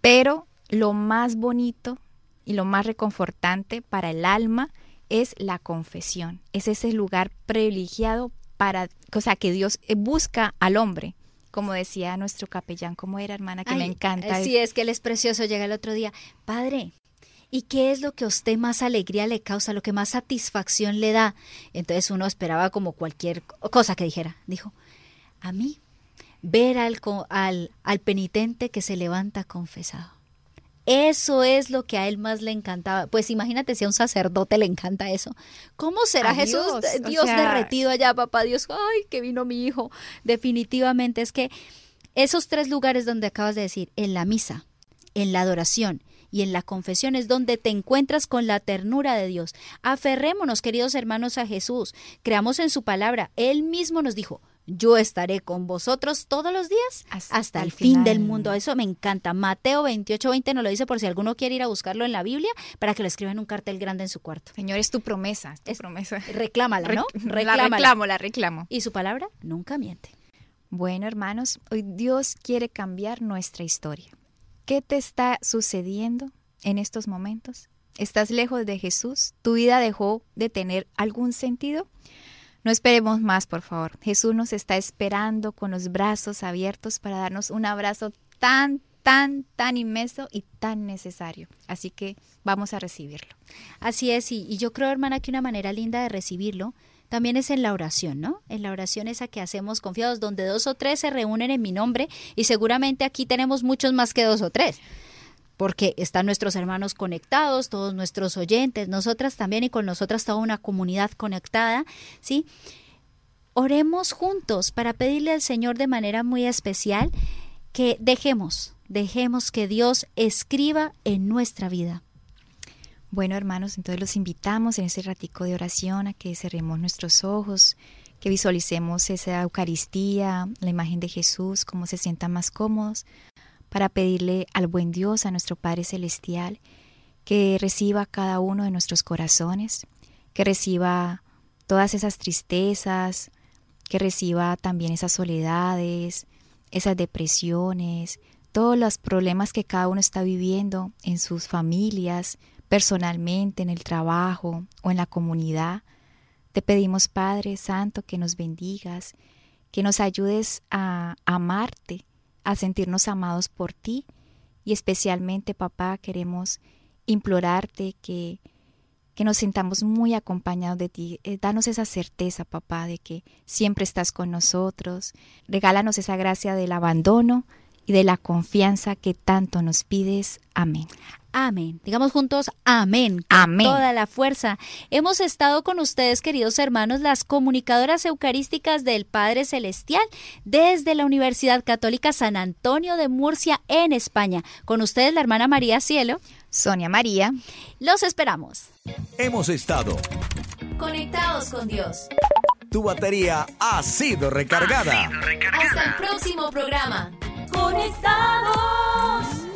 Pero lo más bonito y lo más reconfortante para el alma es la confesión. Es ese lugar privilegiado para, o sea, que Dios eh, busca al hombre. Como decía nuestro capellán, como era hermana, que me encanta. Sí, es que él es precioso. Llega el otro día, padre. ¿Y qué es lo que a usted más alegría le causa, lo que más satisfacción le da? Entonces uno esperaba como cualquier cosa que dijera. Dijo, a mí, ver al, al, al penitente que se levanta confesado. Eso es lo que a él más le encantaba. Pues imagínate si a un sacerdote le encanta eso. ¿Cómo será Jesús? Dios, o Dios sea- derretido allá, papá Dios. Ay, que vino mi hijo. Definitivamente es que esos tres lugares donde acabas de decir, en la misa, en la adoración y en la confesión es donde te encuentras con la ternura de Dios. Aferrémonos, queridos hermanos, a Jesús. Creamos en su palabra. Él mismo nos dijo, yo estaré con vosotros todos los días hasta, Hasta el fin del mundo. Eso me encanta. Mateo 28, 20 nos lo dice por si alguno quiere ir a buscarlo en la Biblia para que lo escriba en un cartel grande en su cuarto. Señor, es tu promesa, es tu Es- promesa. Reclámala, ¿no? Rec- La Reclámala. reclamo, la reclamo. Y su palabra nunca miente. Bueno, hermanos, hoy Dios quiere cambiar nuestra historia. ¿Qué te está sucediendo en estos momentos? ¿Estás lejos de Jesús? ¿Tu vida dejó de tener algún sentido? No esperemos más, por favor. Jesús nos está esperando con los brazos abiertos para darnos un abrazo tan, tan, tan inmenso y tan necesario. Así que vamos a recibirlo. Así es, y, yo creo, hermana, que una manera linda de recibirlo también es en la oración, ¿no? En la oración esa que hacemos confiados, donde dos o tres se reúnen en mi nombre, y seguramente aquí tenemos muchos más que dos o tres, porque están nuestros hermanos conectados, todos nuestros oyentes, nosotras también, y con nosotras toda una comunidad conectada, ¿sí? Oremos juntos para pedirle al Señor de manera muy especial que dejemos, dejemos que Dios escriba en nuestra vida. Bueno, hermanos, entonces los invitamos en ese ratico de oración a que cerremos nuestros ojos, que visualicemos esa Eucaristía, la imagen de Jesús, cómo se sientan más cómodos, para pedirle al buen Dios, a nuestro Padre Celestial, que reciba cada uno de nuestros corazones, que reciba todas esas tristezas, que reciba también esas soledades, esas depresiones, todos los problemas que cada uno está viviendo en sus familias, personalmente, en el trabajo o en la comunidad. Te pedimos, Padre Santo, que nos bendigas, que nos ayudes a amarte, a sentirnos amados por ti y especialmente, papá, queremos implorarte que que nos sintamos muy acompañados de ti. Eh, danos esa certeza, papá, de que siempre estás con nosotros. Regálanos esa gracia del abandono y de la confianza que tanto nos pides. Amén. Amén. Digamos juntos, amén. amén. Toda la fuerza. Hemos estado con ustedes, queridos hermanos, las comunicadoras eucarísticas del Padre Celestial desde la Universidad Católica San Antonio de Murcia en España. Con ustedes, la hermana María Cielo. Sonia María. Los esperamos. Hemos estado conectados con Dios. Tu batería ha sido recargada. Hasta el próximo programa. Conectados.